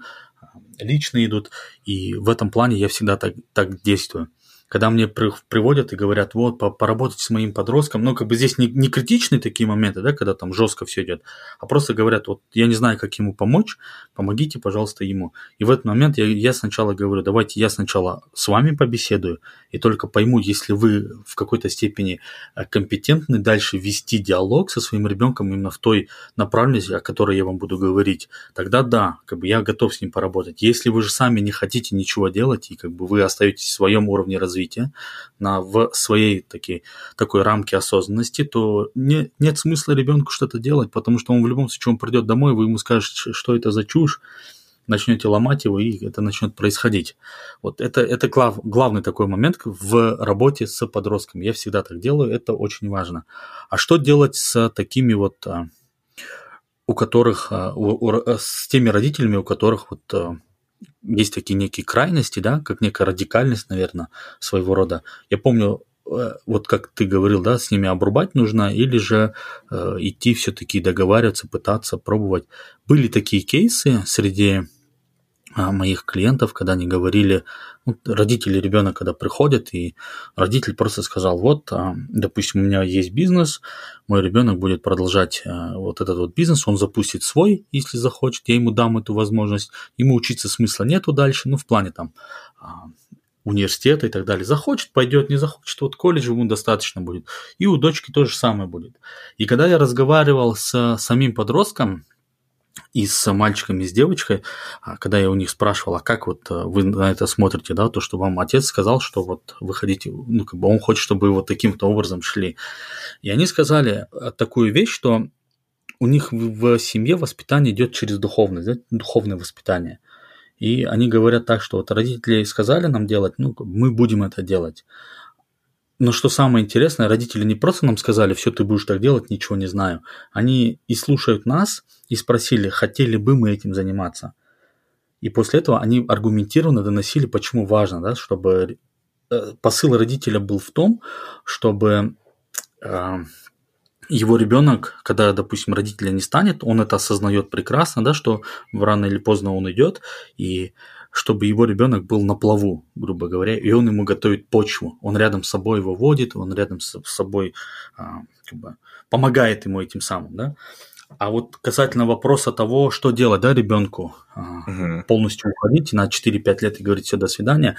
личные идут, и в этом плане я всегда так, так действую когда мне приводят и говорят, вот, поработать с моим подростком, ну, как бы здесь не, не критичные такие моменты, да, когда там жестко все идет, а просто говорят, вот, я не знаю, как ему помочь, помогите, пожалуйста, ему. И в этот момент я, я сначала говорю, давайте я сначала с вами побеседую, и только пойму, если вы в какой-то степени э, компетентны дальше вести диалог со своим ребенком именно в той направленности, о которой я вам буду говорить, тогда да, как бы я готов с ним поработать. Если вы же сами не хотите ничего делать, и как бы вы остаетесь в своем уровне развития, развития, на, в своей таки, такой рамке осознанности, то не, нет смысла ребенку что-то делать, потому что он в любом случае он придет домой, вы ему скажете, что это за чушь, начнете ломать его, и это начнет происходить. Вот это, это глав, главный такой момент в работе с подростками. Я всегда так делаю, это очень важно. А что делать с такими вот, а, у которых, а, у, у, с теми родителями, у которых вот а, есть такие некие крайности, да, как некая радикальность, наверное, своего рода. Я помню, э, вот как ты говорил, да, с ними обрубать нужно или же э, идти все-таки договариваться, пытаться пробовать. Были такие кейсы среди моих клиентов, когда они говорили, вот родители ребенок, когда приходят, и родитель просто сказал, вот, а, допустим, у меня есть бизнес, мой ребенок будет продолжать а, вот этот вот бизнес, он запустит свой, если захочет, я ему дам эту возможность, ему учиться смысла нету дальше, ну, в плане там университета и так далее. Захочет, пойдет, не захочет, вот колледж ему достаточно будет. И у дочки то же самое будет. И когда я разговаривал с самим подростком, и с мальчиком, и с девочкой, а, когда я у них спрашивал, а как вот э, вы на это смотрите, да, то, что вам отец сказал, что вот вы хотите, ну, как бы он хочет, чтобы вы вот таким-то образом шли. И они сказали э, такую вещь, что у них в семье воспитание идет через духовность, да, духовное воспитание. И они говорят так, что вот родители сказали нам делать, ну, мы будем это делать. Но что самое интересное, родители не просто нам сказали, все, ты будешь так делать, ничего не знаю. Они и слушают нас, и спросили, хотели бы мы этим заниматься. И после этого они аргументированно доносили, почему важно, да, чтобы э, посыл родителя был в том, чтобы э, его ребенок, когда, допустим, родителя не станет, он это осознает прекрасно, да, что рано или поздно он идет, и чтобы его ребенок был на плаву, грубо говоря, и он ему готовит почву. Он рядом с собой его водит, он рядом с собой а, как бы, помогает ему этим самым, да. А вот касательно вопроса того, что делать, да, ребенку, угу. полностью уходить на 4-5 лет и говорить все, до свидания,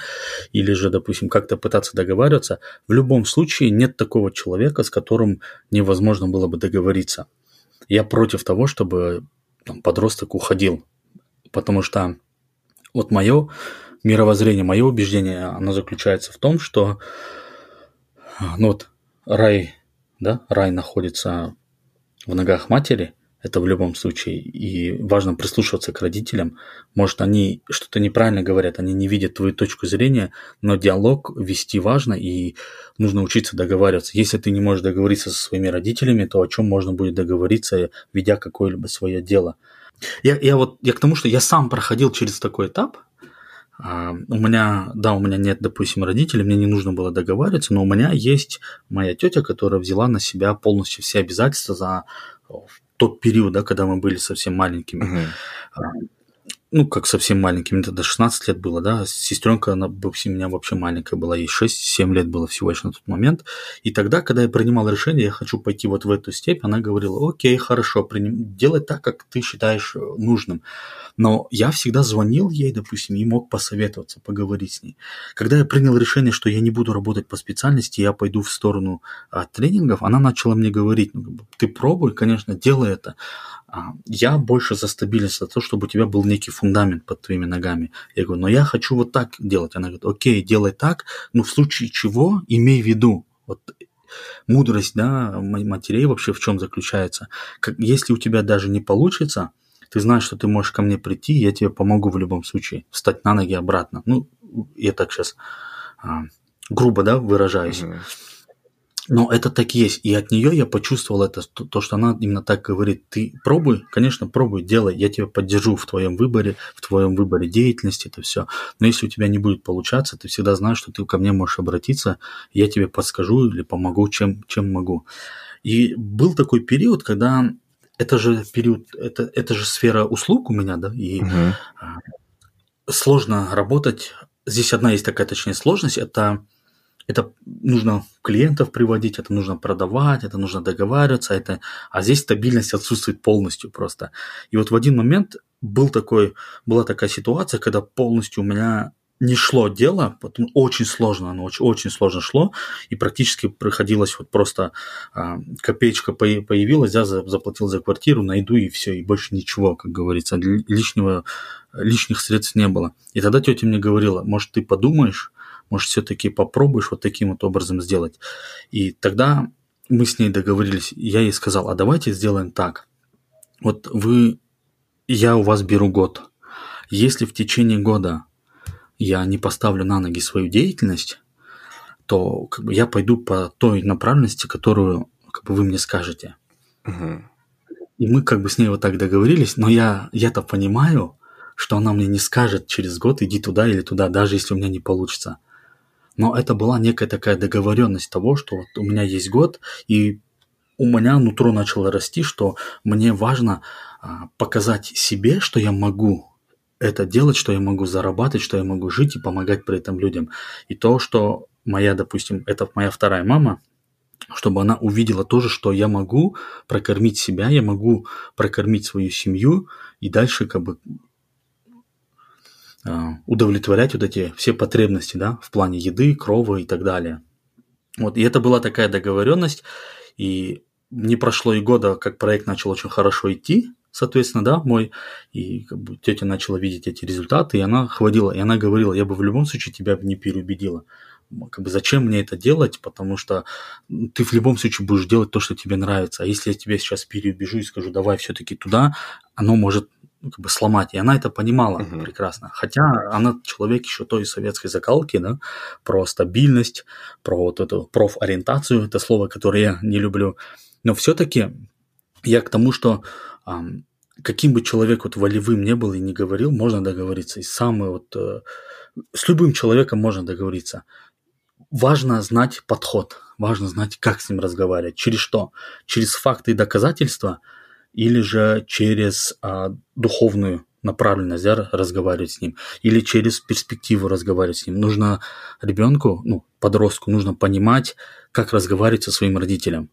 или же, допустим, как-то пытаться договариваться, в любом случае нет такого человека, с которым невозможно было бы договориться. Я против того, чтобы там, подросток уходил, потому что вот мое мировоззрение, мое убеждение, оно заключается в том, что ну вот рай, да, рай находится в ногах матери, это в любом случае, и важно прислушиваться к родителям. Может, они что-то неправильно говорят, они не видят твою точку зрения, но диалог вести важно, и нужно учиться договариваться. Если ты не можешь договориться со своими родителями, то о чем можно будет договориться, ведя какое-либо свое дело – я, я вот я к тому, что я сам проходил через такой этап, а, у меня, да, у меня нет, допустим, родителей, мне не нужно было договариваться, но у меня есть моя тетя, которая взяла на себя полностью все обязательства за тот период, да, когда мы были совсем маленькими. Uh-huh ну, как совсем маленьким, это до 16 лет было, да, сестренка, она у меня вообще маленькая была, ей 6-7 лет было всего лишь на тот момент, и тогда, когда я принимал решение, я хочу пойти вот в эту степь, она говорила, окей, хорошо, приним... делай так, как ты считаешь э, нужным, но я всегда звонил ей, допустим, и мог посоветоваться, поговорить с ней. Когда я принял решение, что я не буду работать по специальности, я пойду в сторону а, тренингов, она начала мне говорить, ну, ты пробуй, конечно, делай это, я больше за стабильность, за то, чтобы у тебя был некий фундамент под твоими ногами. Я говорю, но я хочу вот так делать. Она говорит, окей, делай так, но в случае чего имей в виду. Вот мудрость да, матерей вообще в чем заключается. Если у тебя даже не получится, ты знаешь, что ты можешь ко мне прийти, я тебе помогу в любом случае встать на ноги обратно. Ну, я так сейчас а, грубо да, выражаюсь. Uh-huh. Но это так есть. И от нее я почувствовал это, то, что она именно так говорит. Ты пробуй, конечно, пробуй, делай. Я тебя поддержу в твоем выборе, в твоем выборе деятельности, это все. Но если у тебя не будет получаться, ты всегда знаешь, что ты ко мне можешь обратиться, я тебе подскажу или помогу, чем, чем могу. И был такой период, когда это же период, это, это же сфера услуг у меня, да, и угу. сложно работать. Здесь одна есть такая, точнее, сложность, это это нужно клиентов приводить, это нужно продавать, это нужно договариваться, это... а здесь стабильность отсутствует полностью просто. И вот в один момент был такой, была такая ситуация, когда полностью у меня не шло дело, потом очень сложно, оно очень, очень сложно шло, и практически приходилось вот просто а, копеечка появилась, я заплатил за квартиру, найду и все, и больше ничего, как говорится, лишнего, лишних средств не было. И тогда тетя мне говорила, может, ты подумаешь, может, все-таки попробуешь вот таким вот образом сделать. И тогда мы с ней договорились, я ей сказал, а давайте сделаем так. Вот вы, я у вас беру год. Если в течение года я не поставлю на ноги свою деятельность, то как бы я пойду по той направленности, которую как бы вы мне скажете. Угу. И мы как бы с ней вот так договорились, но я, я-то понимаю, что она мне не скажет через год иди туда или туда, даже если у меня не получится. Но это была некая такая договоренность того, что вот у меня есть год, и у меня нутро начало расти, что мне важно а, показать себе, что я могу это делать, что я могу зарабатывать, что я могу жить и помогать при этом людям. И то, что моя, допустим, это моя вторая мама, чтобы она увидела тоже, что я могу прокормить себя, я могу прокормить свою семью и дальше как бы удовлетворять вот эти все потребности, да, в плане еды, крова и так далее. Вот, и это была такая договоренность, и не прошло и года, как проект начал очень хорошо идти, соответственно, да, мой, и как бы тетя начала видеть эти результаты, и она хвалила, и она говорила, я бы в любом случае тебя не переубедила. Как бы зачем мне это делать, потому что ты в любом случае будешь делать то, что тебе нравится. А если я тебя сейчас переубежу и скажу, давай все-таки туда, оно может ну, как бы сломать. И она это понимала uh-huh. прекрасно. Хотя она человек еще той советской закалки, да, про стабильность, про вот эту профориентацию, это слово, которое я не люблю. Но все-таки я к тому, что эм, каким бы человек вот волевым не был и не говорил, можно договориться. И самый вот э, с любым человеком можно договориться. Важно знать подход, важно знать, как с ним разговаривать, через что, через факты и доказательства – или же через а, духовную направленность да, разговаривать с ним, или через перспективу разговаривать с ним. Нужно ребенку, ну, подростку, нужно понимать, как разговаривать со своим родителем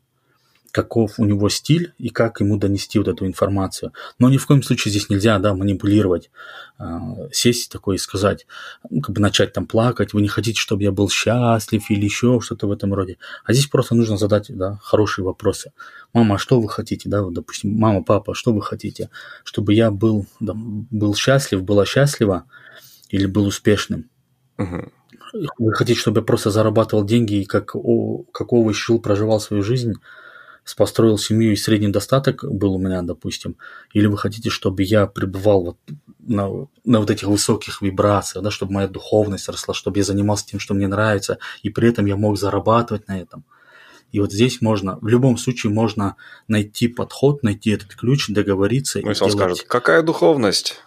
каков у него стиль и как ему донести вот эту информацию. Но ни в коем случае здесь нельзя, да, манипулировать, а, сесть такой и сказать, ну, как бы начать там плакать, вы не хотите, чтобы я был счастлив или еще что-то в этом роде. А здесь просто нужно задать, да, хорошие вопросы. Мама, а что вы хотите, да, вот, допустим, мама, папа, что вы хотите, чтобы я был, да, был счастлив, была счастлива или был успешным. Угу. Вы хотите, чтобы я просто зарабатывал деньги и как, о, как овощ жил, проживал свою жизнь, построил семью и средний достаток был у меня, допустим, или вы хотите, чтобы я пребывал вот на, на вот этих высоких вибрациях, да, чтобы моя духовность росла, чтобы я занимался тем, что мне нравится, и при этом я мог зарабатывать на этом. И вот здесь можно, в любом случае можно найти подход, найти этот ключ, договориться. Ну, если он делать... скажет, какая духовность?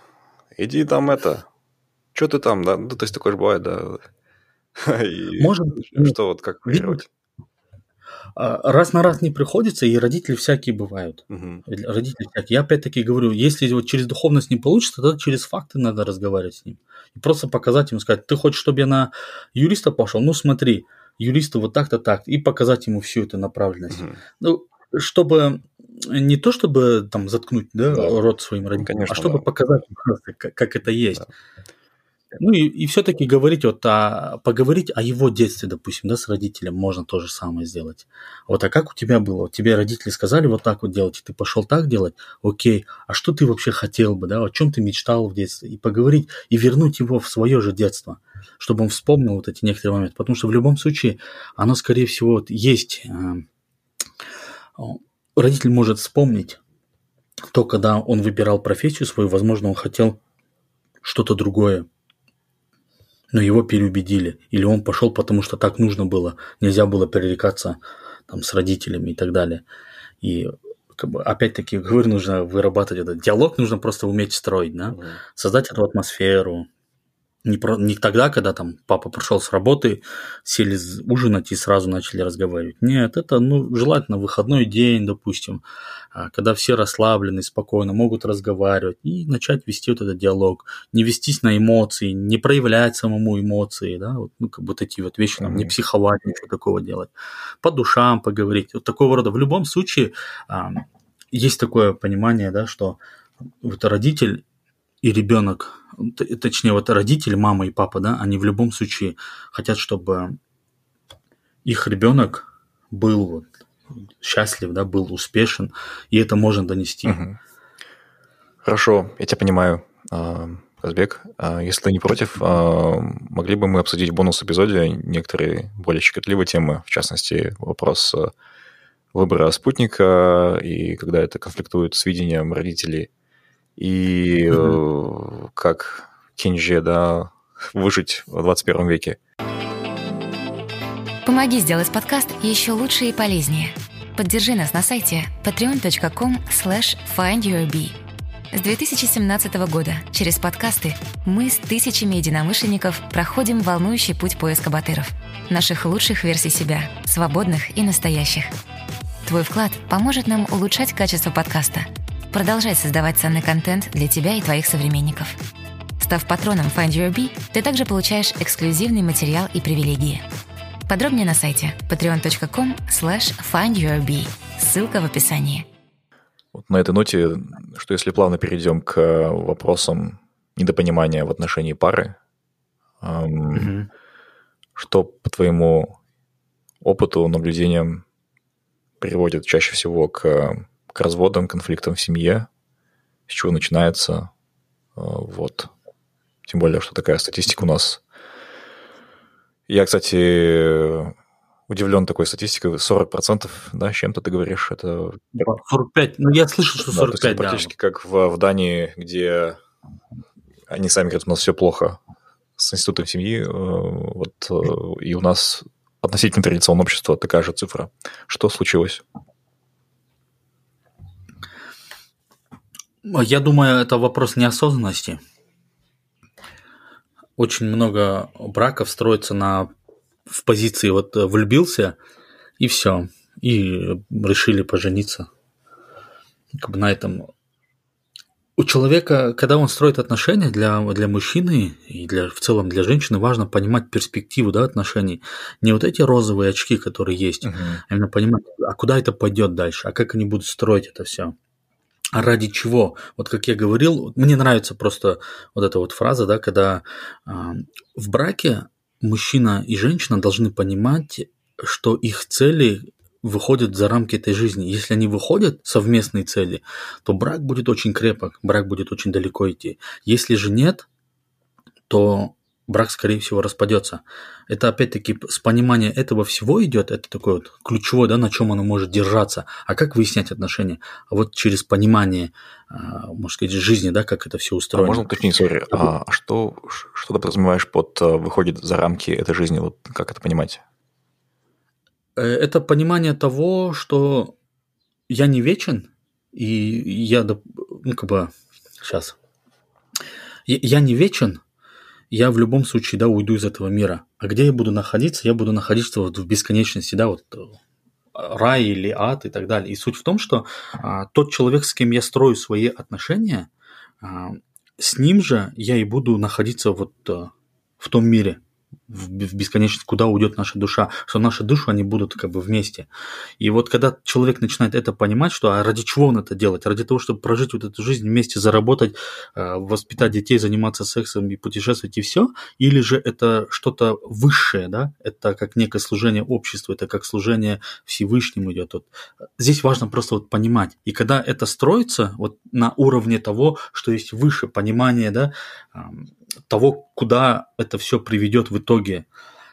Иди там это, что ты там, да? Ну, то есть такое же бывает, да. И Может, что вот как а, раз на раз не приходится, и родители всякие бывают. Мгм. Родители всякие. Я опять-таки говорю, если вот через духовность не получится, тогда через факты надо разговаривать с ним. И просто показать ему, сказать, ты хочешь, чтобы я на юриста пошел? Ну смотри, юристы вот так-то так. И показать ему всю эту направленность. Мгм. Ну, чтобы не то, чтобы там заткнуть да, Да. рот своим родителям, Конечно, а чтобы да. показать как, как это есть. Да. Ну и, и все-таки говорить вот о, поговорить о его детстве, допустим, да, с родителем можно то же самое сделать. Вот, а как у тебя было? Тебе родители сказали вот так вот делать, и ты пошел так делать, окей, а что ты вообще хотел бы, да, о чем ты мечтал в детстве, и поговорить, и вернуть его в свое же детство, чтобы он вспомнил вот эти некоторые моменты, потому что в любом случае оно, скорее всего, вот есть, э, родитель может вспомнить то, когда он выбирал профессию свою, возможно, он хотел что-то другое, но его переубедили. Или он пошел, потому что так нужно было. Нельзя было перерекаться там, с родителями и так далее. И как бы, опять-таки, говорю, нужно вырабатывать этот диалог, нужно просто уметь строить, да? Мгм. создать эту атмосферу. Не, про, не тогда, когда там папа пришел с работы, сели ужинать и сразу начали разговаривать. Нет, это ну, желательно выходной день, допустим, а, когда все расслаблены, спокойно, могут разговаривать и начать вести вот этот диалог. Не вестись на эмоции, не проявлять самому эмоции, да, вот, ну, как бы вот эти вот вещи, там, не психовать, ничего такого делать. По душам поговорить, вот такого рода. В любом случае, есть такое понимание, да, что вот родитель и ребенок, точнее, вот родители, мама и папа, да, они в любом случае хотят, чтобы их ребенок был вот счастлив, да, был успешен, и это можно донести. Мгм. Хорошо, я тебя понимаю, а, Казбек. А, Если ты не против, а, могли бы мы обсудить в бонус-эпизоде некоторые более щекотливые темы, в частности, вопрос а, выбора спутника и когда это конфликтует с видением родителей, и э, как Кинже, да, выжить в 21 веке. Помоги сделать подкаст еще лучше и полезнее. Поддержи нас на сайте patreon.com slash findyourbee. С 2017 года через подкасты мы с тысячами единомышленников проходим волнующий путь поиска батыров. Наших лучших версий себя, свободных и настоящих. Твой вклад поможет нам улучшать качество подкаста, продолжать создавать ценный контент для тебя и твоих современников. Став патроном Find Your Bee, ты также получаешь эксклюзивный материал и привилегии. Подробнее на сайте patreon.com slash findyourbee. Ссылка в описании. Вот на этой ноте, что если плавно перейдем к вопросам недопонимания в отношении пары, эм, Мгм. что по твоему опыту, наблюдениям приводит чаще всего к, к разводам, конфликтам в семье, с чего начинается, э, вот. Тем более, что такая статистика у нас. Я, кстати, удивлен такой статистикой. 40%, да, с чем-то ты говоришь, это 45, ну я слышал, что да, то есть 45, да. практически как в, в Дании, где они сами говорят, у нас все плохо с институтом семьи, э, вот э, и у нас относительно традиционного общества такая же цифра. Что случилось? Я думаю, это вопрос неосознанности. Очень много браков строится на в позиции вот э, влюбился и все, и решили пожениться. Как бы на этом. У человека, когда он строит отношения для, для мужчины и для, в целом для женщины, важно понимать перспективу да, отношений. Не вот эти розовые очки, которые есть, а именно понимать, а куда это пойдет дальше, а как они будут строить это все. Ради чего? Вот как я говорил, мне нравится просто вот эта вот фраза, да, когда э, в браке мужчина и женщина должны понимать, что их цели выходят за рамки этой жизни. Если они выходят совместные цели, то брак будет очень крепок, брак будет очень далеко идти. Если же нет, то брак, скорее всего, распадется. Это опять-таки с понимания этого всего идет, это такое вот ключевое, да, на чем оно может держаться. А как выяснять отношения? А вот через понимание, можно сказать, жизни, да, как это все устроено. А можно уточнить, сори, а что, что ты подразумеваешь под выходит за рамки этой жизни? Вот как это понимать? Это понимание того, что я не вечен, и я, ну, как бы, сейчас, я не вечен, я в любом случае, да, уйду из этого мира. А где я буду находиться? Я буду находиться вот в бесконечности, да, вот э, рай или ад и так далее. И суть в том, что а, тот человек, с кем я строю свои отношения, а, с ним же я и буду находиться вот а, в том мире в бесконечность, куда уйдет наша душа, что наши души, они будут как бы вместе. И вот когда человек начинает это понимать, что а ради чего он это делает? Ради того, чтобы прожить вот эту жизнь вместе, заработать, э, воспитать детей, заниматься сексом и путешествовать и все? Или же это что-то высшее, да? Это как некое служение обществу, это как служение Всевышнему идет. Вот. Здесь важно просто вот понимать. И когда это строится вот на уровне того, что есть выше, понимание, да, того, куда это все приведет в итоге,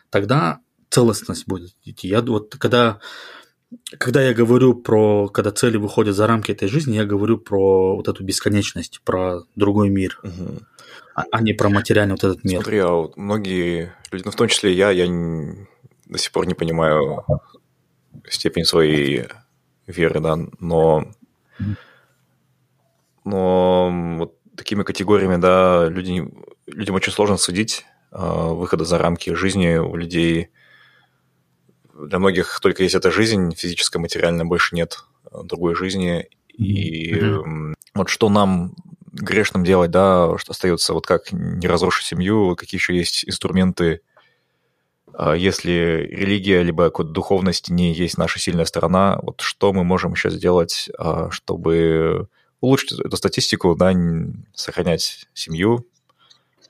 тогда целостность будет идти. Я вот когда когда я говорю про, когда цели выходят за рамки этой жизни, я говорю про вот эту бесконечность, про другой мир, угу. а, а не про материальный вот этот мир. Смотри, а вот многие люди, ну в том числе я, я до сих пор не понимаю степень своей веры, да, но, но вот такими категориями, да, люди, людям очень сложно судить выхода за рамки жизни у людей. Для многих только есть эта жизнь, физическая, материальная, больше нет другой жизни. И mm-hmm. вот что нам грешным делать, да, что остается, вот как не разрушить семью, какие еще есть инструменты, если религия либо какая-то духовность не есть наша сильная сторона, вот что мы можем еще сделать, чтобы улучшить эту статистику, да, сохранять семью.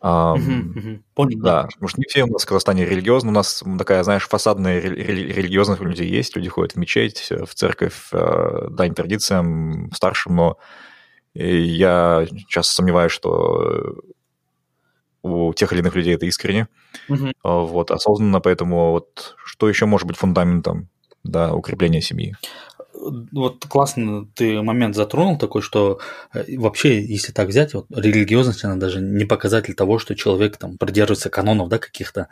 Um, Понял. Да, может, не все у нас в Казахстане религиозны, у нас такая, знаешь, фасадная религиозных людей есть, люди ходят в мечеть, в церковь, э, дань традициям старшим, но я часто сомневаюсь, что у тех или иных людей это искренне, угу. вот, осознанно, поэтому вот что еще может быть фундаментом да, укрепления семьи? Вот классно ты момент затронул такой, что э, вообще, если так взять, вот религиозность, она даже не показатель того, что человек там придерживается канонов, да, каких-то,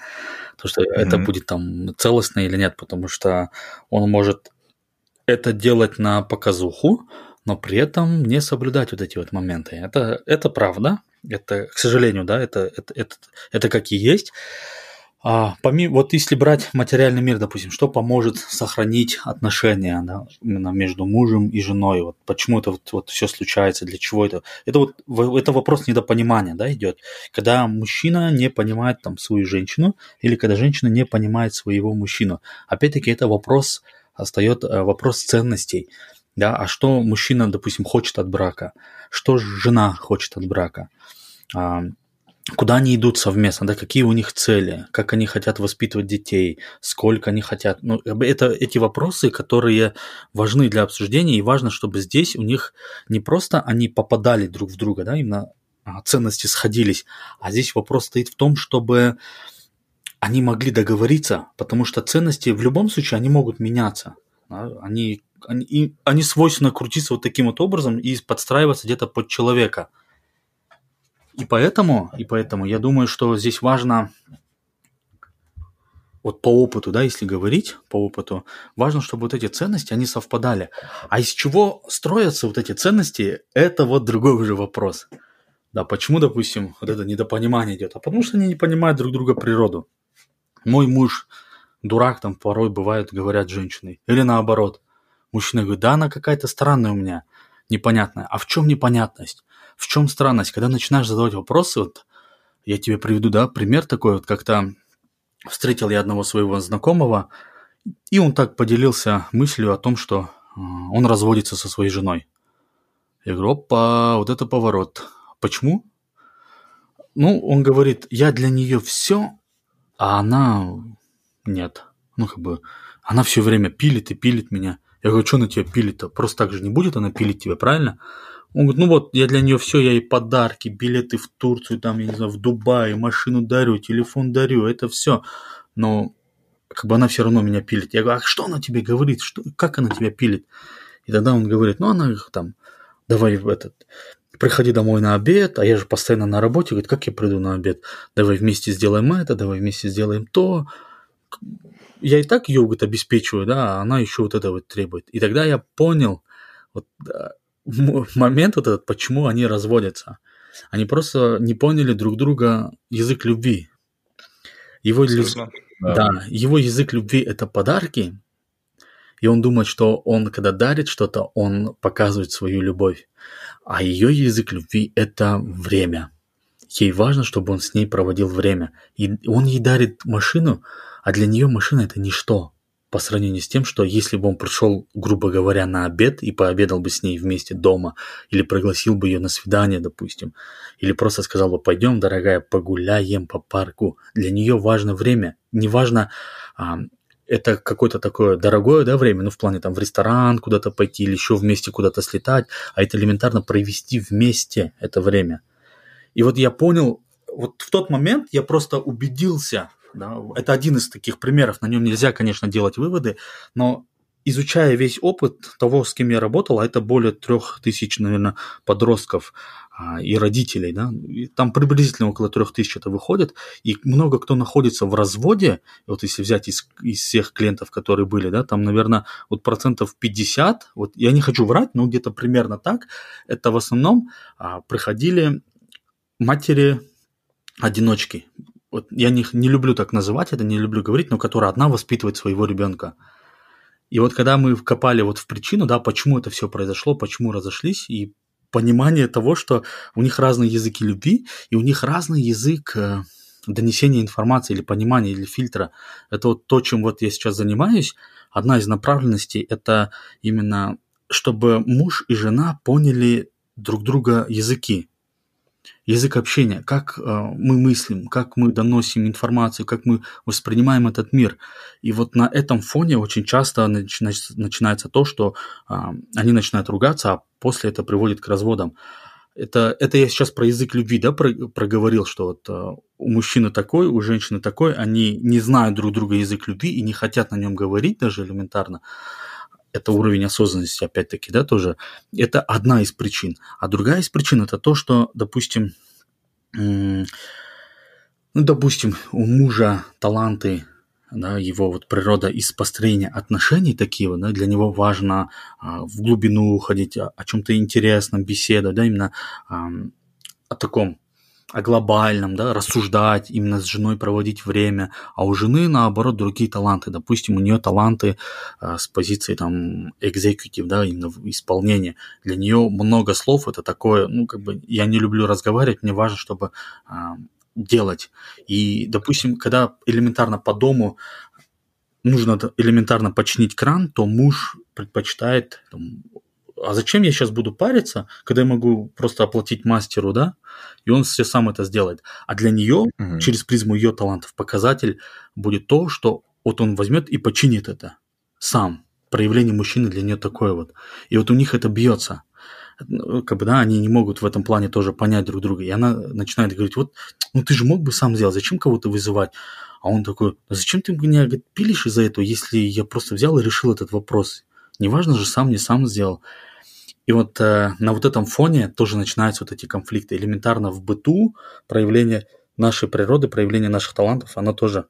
то, что mm-hmm. это будет там целостно или нет, потому что он может это делать на показуху, но при этом не соблюдать вот эти вот моменты. Это, это правда, это, к сожалению, да, это, это, это, это как и есть. А, помимо, вот если брать материальный мир, допустим, что поможет сохранить отношения да, именно между мужем и женой? Вот почему это вот, вот все случается, для чего это? Это вот это вопрос недопонимания, да, идет. Когда мужчина не понимает там свою женщину, или когда женщина не понимает своего мужчину. Опять-таки это вопрос остается э, вопрос ценностей. Да, а что мужчина, допустим, хочет от брака? Что жена хочет от брака? Куда они идут совместно, да, какие у них цели, как они хотят воспитывать детей, сколько они хотят. Ну, это эти вопросы, которые важны для обсуждения, и важно, чтобы здесь у них не просто они попадали друг в друга, да, именно а, ценности сходились, а здесь вопрос стоит в том, чтобы они могли договориться, потому что ценности в любом случае они могут меняться. Да? Они, они, они свойственно крутиться вот таким вот образом и подстраиваться где-то под человека – и поэтому, и поэтому я думаю, что здесь важно вот по опыту, да, если говорить по опыту, важно, чтобы вот эти ценности, они совпадали. А из чего строятся вот эти ценности, это вот другой уже вопрос. Да, почему, допустим, вот это недопонимание идет? А потому что они не понимают друг друга природу. Мой муж дурак, там порой бывает, говорят женщины. Или наоборот. Мужчина говорит, да, она какая-то странная у меня, непонятная. А в чем непонятность? В чем странность? Когда начинаешь задавать вопросы, вот я тебе приведу, да, пример такой, вот как-то встретил я одного своего знакомого, и он так поделился мыслью о том, что э, он разводится со своей женой. Я говорю, опа, вот это поворот. Почему? Ну, он говорит, я для нее все, а она нет. Ну, как бы, она все время пилит и пилит меня. Я говорю, что на тебя пилит-то? Просто так же не будет она пилить тебя, правильно? Он говорит, ну вот, я для нее все, я ей подарки, билеты в Турцию, там, я не знаю, в Дубай, машину дарю, телефон дарю, это все. Но как бы она все равно меня пилит. Я говорю, а что она тебе говорит? Что, как она тебя пилит? И тогда он говорит, ну она там, давай в этот, приходи домой на обед, а я же постоянно на работе, говорит, как я приду на обед? Давай вместе сделаем это, давай вместе сделаем то. Я и так ее, говорит, обеспечиваю, да, а она еще вот это вот требует. И тогда я понял, вот момент вот этот, почему они разводятся. Они просто не поняли друг друга язык любви. Его, Серьезно? да. Да. его язык любви это подарки, и он думает, что он, когда дарит что-то, он показывает свою любовь. А ее язык любви это время. Ей важно, чтобы он с ней проводил время. И он ей дарит машину, а для нее машина это ничто по сравнению с тем, что если бы он пришел, грубо говоря, на обед и пообедал бы с ней вместе дома, или пригласил бы ее на свидание, допустим, или просто сказал бы, пойдем, дорогая, погуляем по парку, для нее важно время, не важно, а, это какое-то такое дорогое да, время, ну, в плане там в ресторан куда-то пойти или еще вместе куда-то слетать, а это элементарно провести вместе это время. И вот я понял, вот в тот момент я просто убедился, да, это один из таких примеров, на нем нельзя, конечно, делать выводы, но изучая весь опыт того, с кем я работал, а это более трех тысяч, наверное, подростков а, и родителей, да, и там приблизительно около трех тысяч это выходит, и много кто находится в разводе, вот если взять из, из всех клиентов, которые были, да, там, наверное, вот процентов 50, вот я не хочу врать, но где-то примерно так, это в основном а, приходили матери-одиночки, вот я не, не люблю так называть это, не люблю говорить, но которая одна воспитывает своего ребенка. И вот когда мы вкопали вот в причину, да, почему это все произошло, почему разошлись, и понимание того, что у них разные языки любви, и у них разный язык э, донесения информации или понимания или фильтра. Это вот то, чем вот я сейчас занимаюсь. Одна из направленностей – это именно чтобы муж и жена поняли друг друга языки, язык общения, как э, мы мыслим, как мы доносим информацию, как мы воспринимаем этот мир. И вот на этом фоне очень часто начи- начинается то, что э, они начинают ругаться, а после это приводит к разводам. Это, это я сейчас про язык любви, да, про, проговорил, что вот э, у мужчины такой, у женщины такой, они не знают друг друга язык любви и не хотят на нем говорить даже элементарно это уровень осознанности, опять-таки, да, тоже. Это одна из причин. А другая из причин это то, что, допустим, ну, допустим, у мужа таланты, да, его вот природа из построения отношений такие вот, да, для него важно а, в глубину уходить, о, о чем-то интересном, беседовать, да, именно а, о таком о глобальном, да, рассуждать, именно с женой проводить время, а у жены, наоборот, другие таланты. Допустим, у нее таланты э, с позиции там executive, да, именно в исполнении. Для нее много слов, это такое, ну, как бы, я не люблю разговаривать, мне важно, чтобы э, делать. И, допустим, когда элементарно по дому нужно элементарно починить кран, то муж предпочитает там, а зачем я сейчас буду париться, когда я могу просто оплатить мастеру, да, и он все сам это сделает. А для нее, угу. через призму ее талантов, показатель будет то, что вот он возьмет и починит это сам. Проявление мужчины для нее такое вот. И вот у них это бьется. Ну, как бы, да, они не могут в этом плане тоже понять друг друга. И она начинает говорить, вот, ну ты же мог бы сам сделать, зачем кого-то вызывать? А он такой, зачем ты меня говорит, пилишь из-за этого, если я просто взял и решил этот вопрос? Неважно же, сам не сам сделал. И вот э, на вот этом фоне тоже начинаются вот эти конфликты. Элементарно в быту проявление нашей природы, проявление наших талантов, оно тоже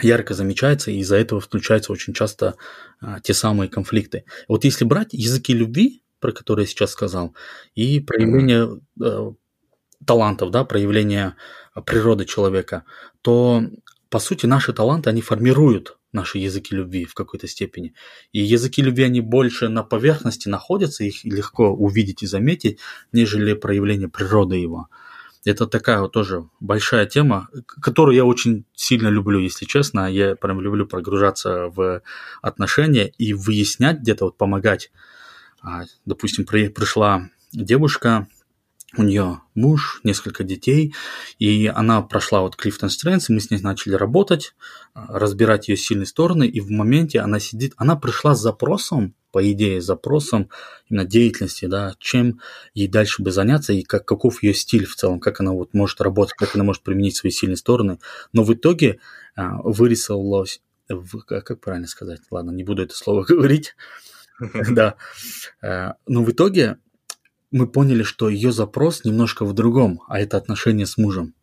ярко замечается, и из-за этого включаются очень часто э, те самые конфликты. Вот если брать языки любви, про которые я сейчас сказал, и проявление э, талантов, да, проявление природы человека, то по сути наши таланты, они формируют наши языки любви в какой-то степени. И языки любви, они больше на поверхности находятся, их легко увидеть и заметить, нежели проявление природы его. Это такая вот тоже большая тема, которую я очень сильно люблю, если честно. Я прям люблю прогружаться в отношения и выяснять, где-то вот помогать. А, допустим, пришла девушка, у нее муж, несколько детей, и она прошла вот Clifton Strengths, и мы с ней начали работать, а, разбирать ее сильные стороны, и в моменте она сидит, она пришла с запросом, по идее, с запросом именно деятельности, да, чем ей дальше бы заняться, и как, каков ее стиль в целом, как она вот может работать, как она может применить свои сильные стороны, но в итоге а, вырисовалось, в, как правильно сказать, ладно, не буду это слово говорить, да, а, но в итоге мы поняли, что ее запрос немножко в другом, а это отношения с мужем.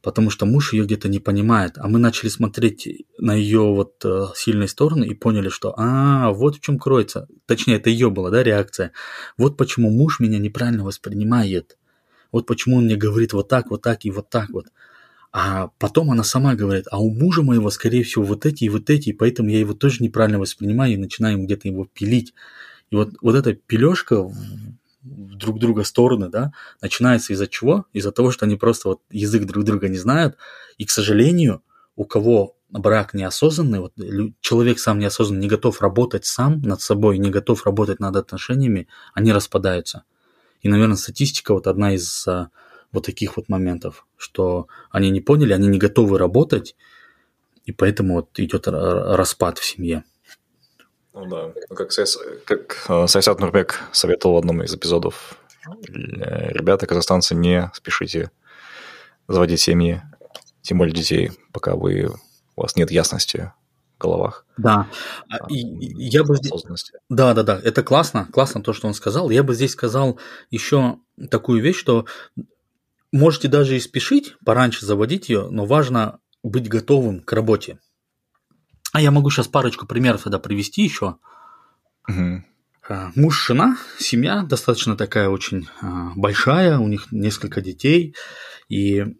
Потому что муж ее где-то не понимает. А мы начали смотреть на ее вот э, сильные стороны и поняли, что а, вот в чем кроется. Точнее, это ее была, да, реакция. Вот почему муж меня неправильно воспринимает. вот почему он мне говорит вот так, вот так и вот так вот. А потом она сама говорит, а у мужа моего, скорее всего, вот эти и вот эти, и поэтому я его тоже неправильно воспринимаю и начинаю где-то его пилить. И вот, вот эта пилежка в, друг друга стороны, да, начинается из-за чего? Из-за того, что они просто вот язык друг друга не знают. И, к сожалению, у кого брак неосознанный, вот человек сам неосознанно не готов работать сам над собой, не готов работать над отношениями, они распадаются. И, наверное, статистика вот одна из а, вот таких вот моментов, что они не поняли, они не готовы работать, и поэтому вот идет распад в семье. Ну да, ну, как, как э, Сайсят Нурбек советовал в одном из эпизодов, э, ребята, казахстанцы, не спешите заводить семьи, тем более детей, пока вы, у вас нет ясности в головах. Да, а, и, я бы Да, да, да, это классно, классно то, что он сказал. Я бы здесь сказал еще такую вещь, что Можете даже и спешить, пораньше заводить ее, но важно быть готовым к работе. А я могу сейчас парочку примеров тогда привести еще. Угу. Муж, жена, семья достаточно такая очень а, большая, у них несколько детей, и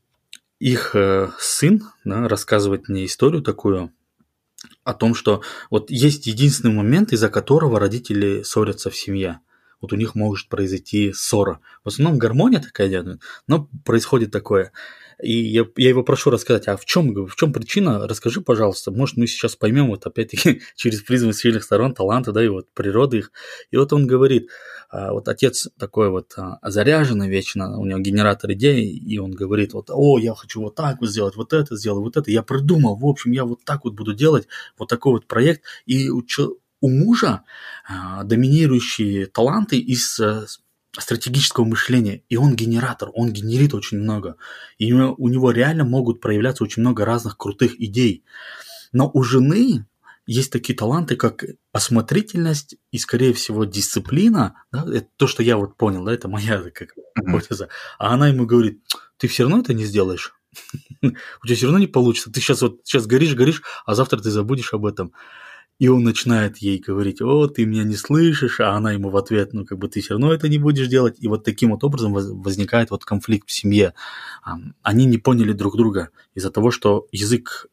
их э, сын да, рассказывает мне историю такую о том, что вот есть единственный момент, из-за которого родители ссорятся в семье – вот у них может произойти ссора. В основном гармония такая идет, но происходит такое. И я, я его прошу рассказать, а в чем, в чем причина? Расскажи, пожалуйста. Может, мы сейчас поймем вот опять-таки через призму сильных сторон, таланта, да, и вот природы их. И вот он говорит, а, вот отец такой вот а, заряженный вечно, у него генератор идей, и он говорит, вот, о, я хочу вот так вот сделать, вот это сделать, вот это. Я придумал, в общем, я вот так вот буду делать, вот такой вот проект. И у, у мужа а, доминирующие таланты из э, стратегического мышления, и он генератор, он генерит очень много. И у него реально могут проявляться очень много разных крутых идей. Но у жены есть такие таланты, как осмотрительность и, скорее всего, дисциплина. Да? Это то, что я вот понял, да, это моя как гипотеза. А она ему говорит, ты все равно это не сделаешь. У тебя все равно не получится. Ты сейчас вот сейчас горишь, горишь, а завтра ты забудешь об этом. И он начинает ей говорить, о, ты меня не слышишь, а она ему в ответ, ну, как бы ты все равно это не будешь делать. И вот таким вот образом возникает вот конфликт в семье. Они не поняли друг друга из-за того, что язык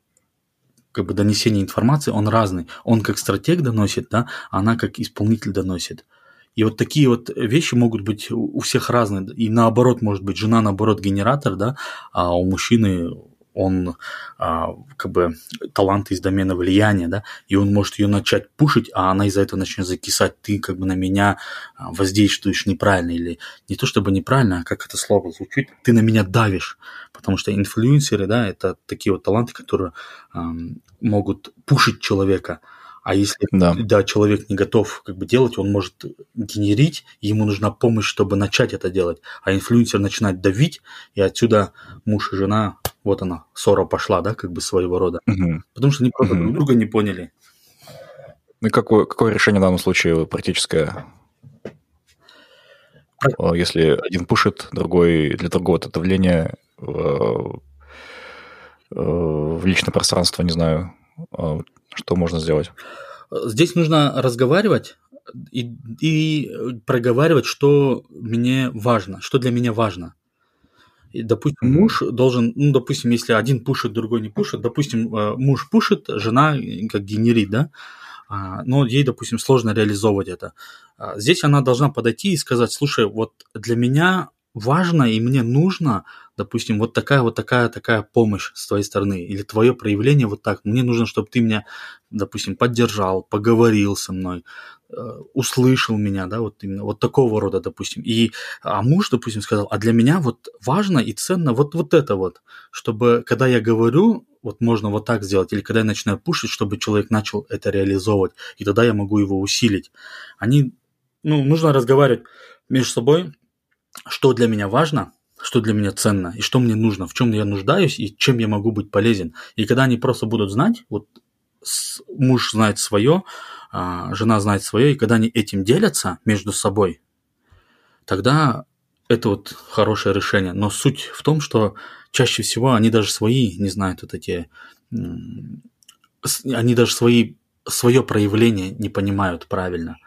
как бы донесения информации, он разный. Он как стратег доносит, да, а она как исполнитель доносит. И вот такие вот вещи могут быть у всех разные. И наоборот, может быть, жена, наоборот, генератор, да, а у мужчины он а, как бы талант из домена влияния, да, и он может ее начать пушить, а она из-за этого начнет закисать, ты как бы на меня а, воздействуешь неправильно, или не то чтобы неправильно, а как это слово звучит, ты на меня давишь, потому что инфлюенсеры, да, это такие вот таланты, которые а, могут пушить человека, а если да. Да, человек не готов как бы делать, он может генерить, ему нужна помощь, чтобы начать это делать. А инфлюенсер начинает давить, и отсюда муж и жена, вот она, ссора пошла, да, как бы своего рода. Угу. Потому что они просто угу. друг друга не поняли. Ну и какое, какое решение в данном случае практическое? Если один пушит, другой для другого это давление в, в личное пространство, не знаю, что можно сделать? Здесь нужно разговаривать и, и проговаривать, что мне важно, что для меня важно. И, допустим, mm-hmm. муж должен, ну, допустим, если один пушит, другой не пушит, допустим, э, муж пушит, жена как генерит, да, а, но ей, допустим, сложно реализовывать это. А, здесь она должна подойти и сказать, слушай, вот для меня важно и мне нужно, допустим, вот такая вот такая такая помощь с твоей стороны или твое проявление вот так. Мне нужно, чтобы ты меня, допустим, поддержал, поговорил со мной, э, услышал меня, да, вот именно вот такого рода, допустим. И а муж, допустим, сказал, а для меня вот важно и ценно вот вот это вот, чтобы когда я говорю, вот можно вот так сделать, или когда я начинаю пушить, чтобы человек начал это реализовывать, и тогда я могу его усилить. Они, ну, нужно разговаривать между собой, что для меня важно, что для меня ценно, и что мне нужно, в чем я нуждаюсь, и чем я могу быть полезен. И когда они просто будут знать, вот муж знает свое, а, жена знает свое, и когда они этим делятся между собой, тогда это вот хорошее решение. Но суть в том, что чаще всего они даже свои не знают вот эти... Они даже свои, свое проявление не понимают правильно.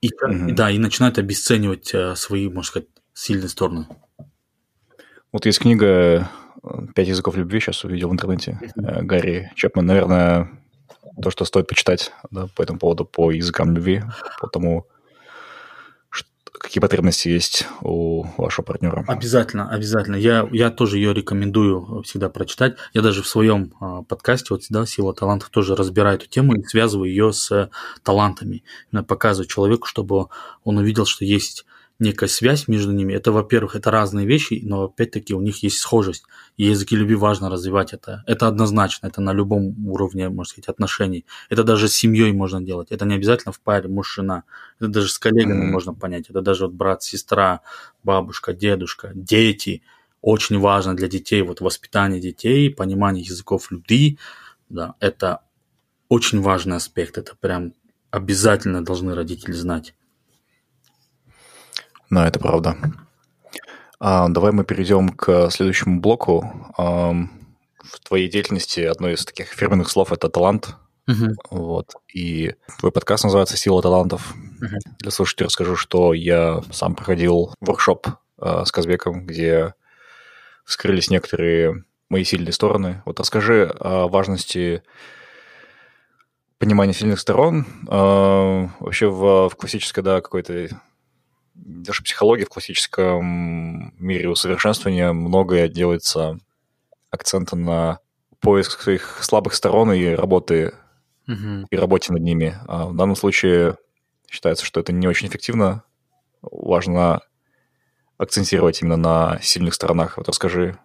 И, mm-hmm. Да, и начинают обесценивать э, свои, можно сказать, сильные стороны. Вот есть книга «Пять языков любви», сейчас увидел в интернете, mm-hmm. Гарри Чепман. Наверное, то, что стоит почитать да, по этому поводу, по языкам любви, по тому, какие потребности есть у вашего партнера. Обязательно, обязательно. Я, я тоже ее рекомендую всегда прочитать. Я даже в своем э, подкасте, вот всегда «Сила талантов» тоже разбираю эту тему и связываю ее с талантами. Именно показываю человеку, чтобы он увидел, что есть некая связь между ними. Это, во-первых, это разные вещи, но опять-таки у них есть схожесть. И языки любви важно развивать это. Это однозначно, это на любом уровне, можно сказать, отношений. Это даже с семьей можно делать. Это не обязательно в паре муж-жена. Это даже с коллегами mm-hmm. можно понять. Это даже вот брат, сестра, бабушка, дедушка, дети. Очень важно для детей вот воспитание детей, понимание языков любви. Да, это очень важный аспект. Это прям обязательно должны родители знать. Да, это правда. А, давай мы перейдем к следующему блоку. А, в твоей деятельности одно из таких фирменных слов это талант. Uh-huh. Вот. И твой подкаст называется Сила талантов. Uh-huh. Для слушателей расскажу, что я сам проходил воркшоп а, с Казбеком, где вскрылись некоторые мои сильные стороны. Вот расскажи о важности понимания сильных сторон. А, вообще в, в классической, да, какой-то даже психологии в классическом мире усовершенствования многое делается акцента на поиск своих слабых сторон и работы угу. и работе над ними. А в данном случае считается, что это не очень эффективно. Важно акцентировать именно на сильных сторонах. Вот расскажи,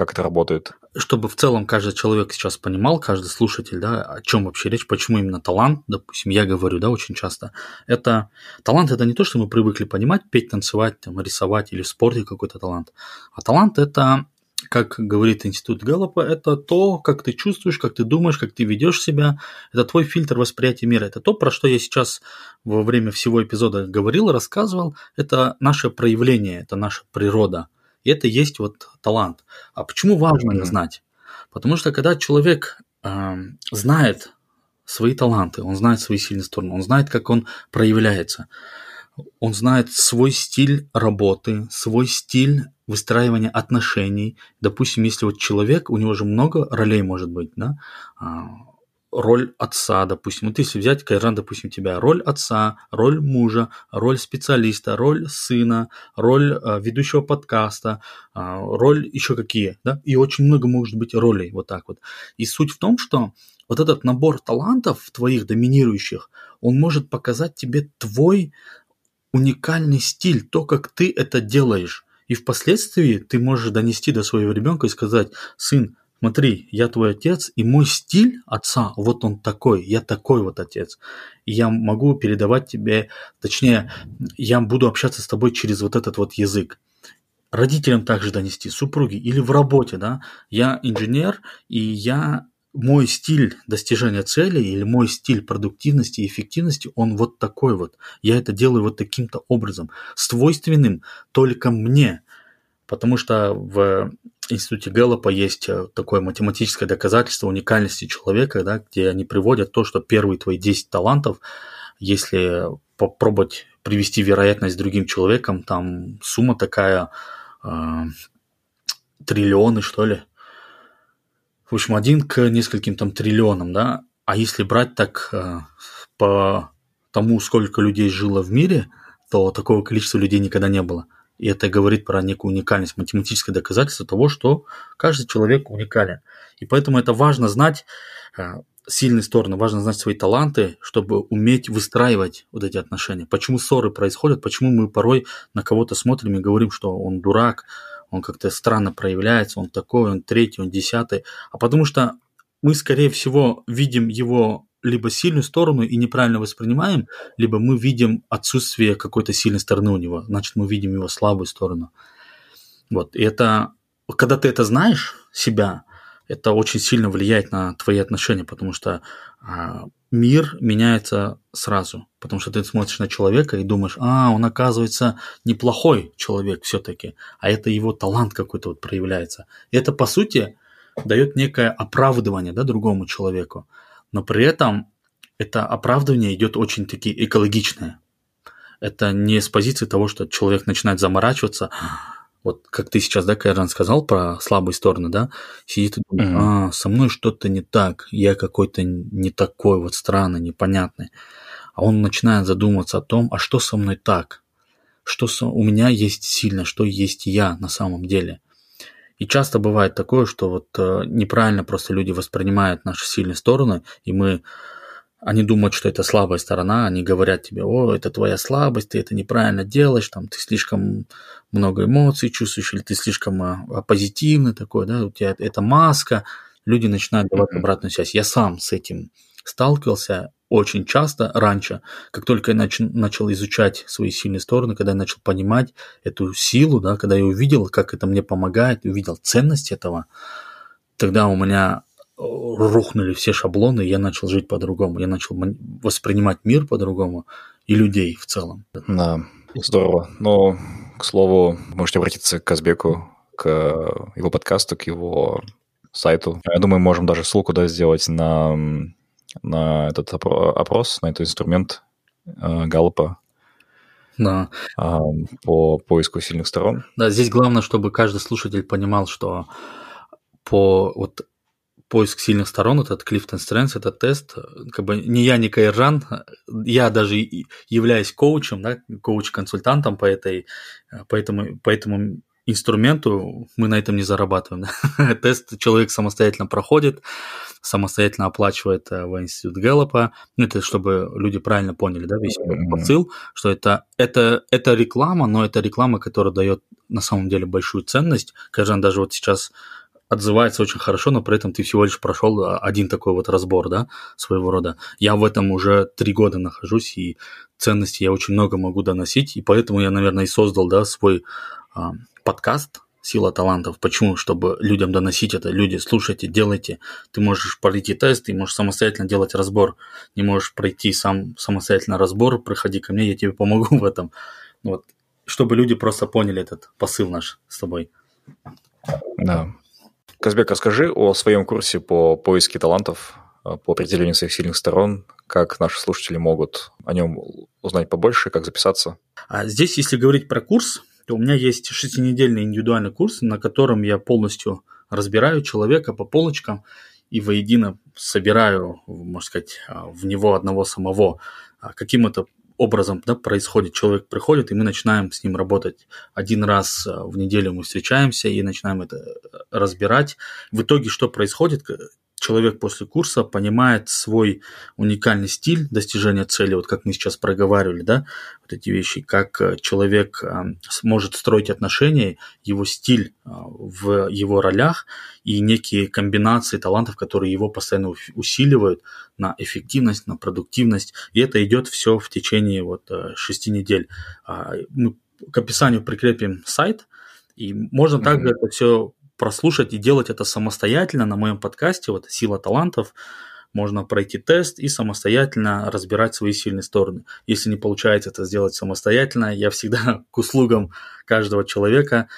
как это работает? Чтобы в целом каждый человек сейчас понимал, каждый слушатель, да, о чем вообще речь, почему именно талант, допустим, я говорю, да, очень часто, это талант это не то, что мы привыкли понимать, петь, танцевать, там, рисовать или в спорте какой-то талант, а талант это как говорит институт Галлопа, это то, как ты чувствуешь, как ты думаешь, как ты ведешь себя. Это твой фильтр восприятия мира. Это то, про что я сейчас во время всего эпизода говорил, рассказывал. Это наше проявление, это наша природа. И это есть вот талант. А почему важно mm-hmm. знать? Потому что когда человек э, знает свои таланты, он знает свои сильные стороны, он знает, как он проявляется, он знает свой стиль работы, свой стиль выстраивания отношений. Допустим, если вот человек, у него же много ролей может быть, да, а, роль отца, допустим. Вот если взять, Кайран, допустим, тебя, роль отца, роль мужа, роль специалиста, роль сына, роль э, ведущего подкаста, э, роль еще какие, да, и очень много может быть ролей вот так вот. И суть в том, что вот этот набор талантов твоих доминирующих, он может показать тебе твой уникальный стиль, то, как ты это делаешь. И впоследствии ты можешь донести до своего ребенка и сказать, сын, смотри, я твой отец, и мой стиль отца, вот он такой, я такой вот отец. И я могу передавать тебе, точнее, я буду общаться с тобой через вот этот вот язык. Родителям также донести, супруге или в работе, да. Я инженер, и я мой стиль достижения цели или мой стиль продуктивности и эффективности, он вот такой вот. Я это делаю вот таким-то образом, свойственным только мне. Потому что в институте Гэллопа есть э, такое математическое доказательство уникальности человека, да, где они приводят то, что первые твои 10 талантов, если попробовать привести вероятность другим человеком, там сумма такая э, триллионы, что ли. В общем, один к нескольким там триллионам, да. А если брать так э, по тому, сколько людей жило в мире, то такого количества людей никогда не было. И это говорит про некую уникальность, математическое доказательство того, что каждый человек уникален. И поэтому это важно знать э, сильные стороны, важно знать свои таланты, чтобы уметь выстраивать вот эти отношения. Почему ссоры происходят, почему мы порой на кого-то смотрим и говорим, что он дурак, он как-то странно проявляется, он такой, он третий, он десятый. А потому что мы, скорее всего, видим его либо сильную сторону и неправильно воспринимаем, либо мы видим отсутствие какой-то сильной стороны у него, значит, мы видим его слабую сторону. Вот, и это, когда ты это знаешь, себя, это очень сильно влияет на твои отношения, потому что а, мир меняется сразу, потому что ты смотришь на человека и думаешь, а, он оказывается неплохой человек все-таки, а это его талант какой-то вот проявляется. И это, по сути, дает некое оправдывание да, другому человеку но при этом это оправдывание идет очень таки экологичное. это не с позиции того, что человек начинает заморачиваться, вот как ты сейчас, да, Кайран, сказал про слабые стороны, да, сидит и думает, mm-hmm. а, со мной что-то не так, я какой-то не такой вот странный, непонятный. А он начинает задумываться о том, а что со мной так? Что со... у меня есть сильно, что есть я на самом деле? И часто бывает такое, что вот э, неправильно просто люди воспринимают наши сильные стороны, и мы они думают, что это слабая сторона, они говорят тебе, о, это твоя слабость, ты это неправильно делаешь, там, ты слишком много эмоций чувствуешь, или ты слишком а, позитивный такой, да, у тебя это маска, люди начинают давать обратную связь. Я сам с этим сталкивался очень часто раньше, как только я нач- начал изучать свои сильные стороны, когда я начал понимать эту силу, да, когда я увидел, как это мне помогает, увидел ценность этого, тогда у меня рухнули все шаблоны, я начал жить по-другому, я начал воспринимать мир по-другому и людей в целом. Да, здорово. Но, к слову, можете обратиться к Казбеку, к его подкасту, к его сайту. Я думаю, можем даже ссылку да, сделать на, на этот опрос, на этот инструмент э, Галлопа, да. Э, по поиску сильных сторон. Да, здесь главное, чтобы каждый слушатель понимал, что по вот поиск сильных сторон, этот Clifton Strengths, этот тест, как бы не я, не Кайржан, я даже являюсь коучем, да, коуч-консультантом по, этой, по, этому, по этому инструменту, мы на этом не зарабатываем. Тест человек самостоятельно проходит, самостоятельно оплачивает э, в институт Гэллопа. Ну, это чтобы люди правильно поняли, да, весь посыл, что это, это, это реклама, но это реклама, которая дает на самом деле большую ценность. Каждый даже вот сейчас отзывается очень хорошо, но при этом ты всего лишь прошел а, один такой вот разбор, да, своего рода. Я в этом уже три года нахожусь, и ценности я очень много могу доносить, и поэтому я, наверное, и создал, да, свой а, подкаст «Сила талантов». Почему? Чтобы людям доносить это. Люди, слушайте, делайте. Ты можешь пройти тест, ты можешь самостоятельно делать разбор. Не можешь пройти сам самостоятельно разбор, приходи ко мне, я тебе помогу в этом. Вот. Чтобы люди просто поняли этот посыл наш с тобой. Да, Казбек, расскажи о своем курсе по поиске талантов, э, по определению своих сильных сторон, как наши слушатели могут о нем узнать побольше, как записаться. А здесь, если говорить про курс, у меня есть шестинедельный индивидуальный курс, на котором я полностью разбираю человека по полочкам и воедино собираю, можно сказать, а, в него одного самого. А каким это образом да, происходит. Человек приходит, и мы начинаем с ним работать. Один раз э, в неделю мы встречаемся и начинаем это э, разбирать. В итоге что происходит? Человек после курса понимает свой уникальный стиль достижения цели, вот как мы сейчас проговаривали, да, вот эти вещи, как э, человек может строить отношения, его стиль в его ролях и некие комбинации талантов, которые его постоянно усиливают на эффективность, на продуктивность, и это идет все в течение вот э, шести недель. А, мы к описанию прикрепим сайт, и можно mm-hmm. также это все прослушать и делать это самостоятельно на моем подкасте, вот «Сила талантов», можно пройти тест и самостоятельно разбирать свои сильные стороны. Если не получается это сделать самостоятельно, я всегда к услугам каждого человека.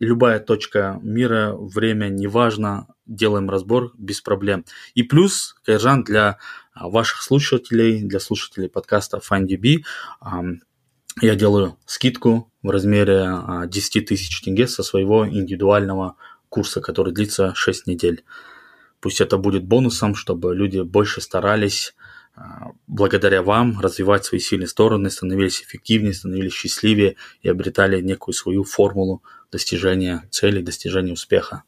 Любая точка мира, время, неважно, делаем разбор без проблем. И плюс, Кайржан, для ваших слушателей, для слушателей подкаста FindDB, я делаю скидку в размере 10 а, тысяч тенге со своего индивидуального курса, который длится 6 недель. Пусть это будет бонусом, чтобы люди больше старались а, благодаря вам развивать свои сильные стороны, становились эффективнее, становились счастливее и обретали некую свою формулу достижения цели, достижения успеха.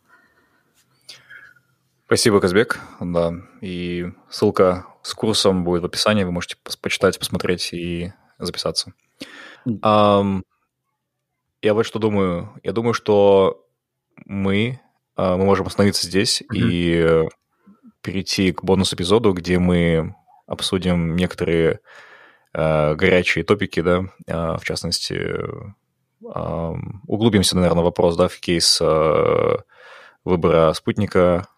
Спасибо, Казбек. Да, и ссылка с курсом будет в описании, вы можете почитать, посмотреть и записаться. Um, я вот что думаю. Я думаю, что мы, uh, мы можем остановиться здесь mm-hmm. и перейти к бонус-эпизоду, где мы обсудим некоторые uh, горячие топики, да, uh, в частности, углубимся, наверное, в вопрос, да, в кейс выбора спутника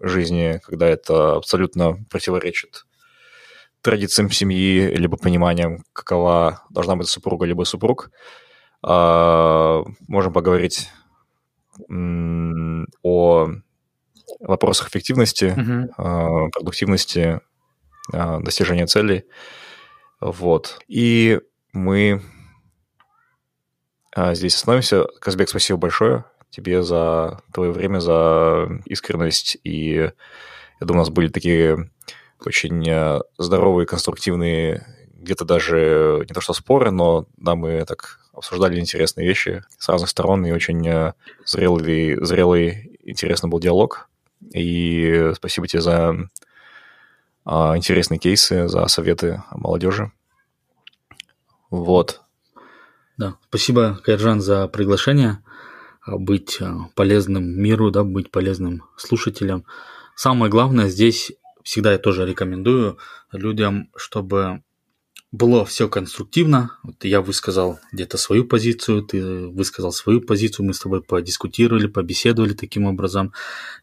жизни, когда это абсолютно противоречит традициям семьи, либо пониманием, какова должна быть супруга, либо супруг. Можем поговорить о вопросах эффективности, uh-huh. продуктивности, достижения целей. Вот. И мы а, здесь остановимся. Казбек, спасибо большое тебе за твое время, за искренность. И я думаю, у нас были такие очень здоровые, конструктивные, где-то даже не то что споры, но да, мы так обсуждали интересные вещи с разных сторон, и очень э, зрелый, зрелый интересный был диалог. И спасибо тебе за а, интересные кейсы, за советы молодежи. Вот. Да, спасибо, Кайржан, за приглашение а, быть а, полезным миру, да, быть полезным слушателям. Самое главное здесь, всегда я тоже рекомендую людям, чтобы было все конструктивно. Вот я высказал где-то свою позицию, ты высказал свою позицию, мы с тобой подискутировали, побеседовали таким образом.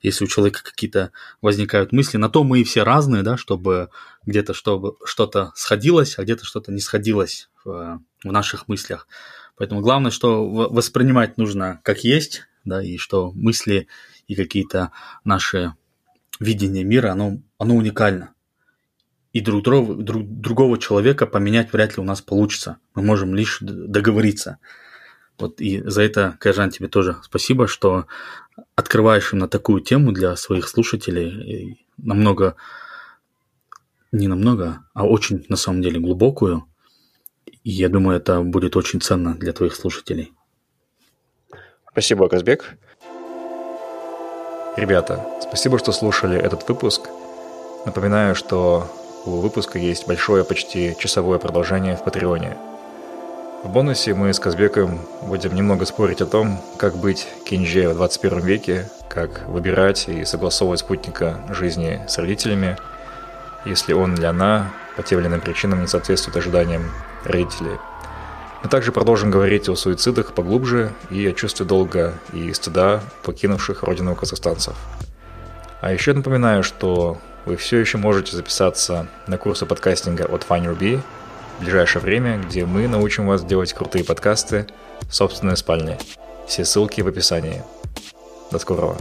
Если у человека какие-то возникают мысли, на то мы и все разные, да, чтобы где-то чтобы что-то сходилось, а где-то что-то не сходилось в, в наших мыслях. Поэтому главное, что воспринимать нужно как есть, да, и что мысли и какие-то наши видения мира, оно, оно уникально и друг, друг, друг, другого человека поменять вряд ли у нас получится. Мы можем лишь договориться. Вот и за это, Кайжан, тебе тоже спасибо, что открываешь им на такую тему для своих слушателей намного, не намного, а очень на самом деле глубокую. И я думаю, это будет очень ценно для твоих слушателей. Спасибо, Казбек. Ребята, спасибо, что слушали этот выпуск. Напоминаю, что у выпуска есть большое, почти часовое продолжение в Патреоне. В бонусе мы с Казбеком будем немного спорить о том, как быть кинже в 21 веке, как выбирать и согласовывать спутника жизни с родителями, если он или она по тем или иным причинам не соответствует ожиданиям родителей. Мы также продолжим говорить о суицидах поглубже и о чувстве долга и стыда покинувших родину казахстанцев. А еще напоминаю, что вы все еще можете записаться на курсы подкастинга от FineRB в ближайшее время, где мы научим вас делать крутые подкасты в собственной спальне. Все ссылки в описании. До скорого.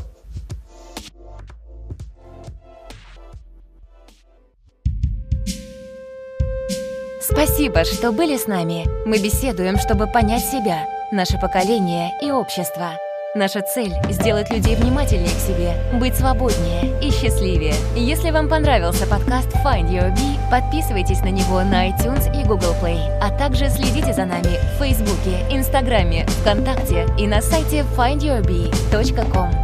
Спасибо, что были с нами. Мы беседуем, чтобы понять себя, наше поколение и общество – Наша цель – сделать людей внимательнее к себе, быть свободнее и счастливее. Если вам понравился подкаст Find Your Bee, подписывайтесь на него на iTunes и Google Play, а также следите за нами в Фейсбуке, Инстаграме, ВКонтакте и на сайте findyourbee.com.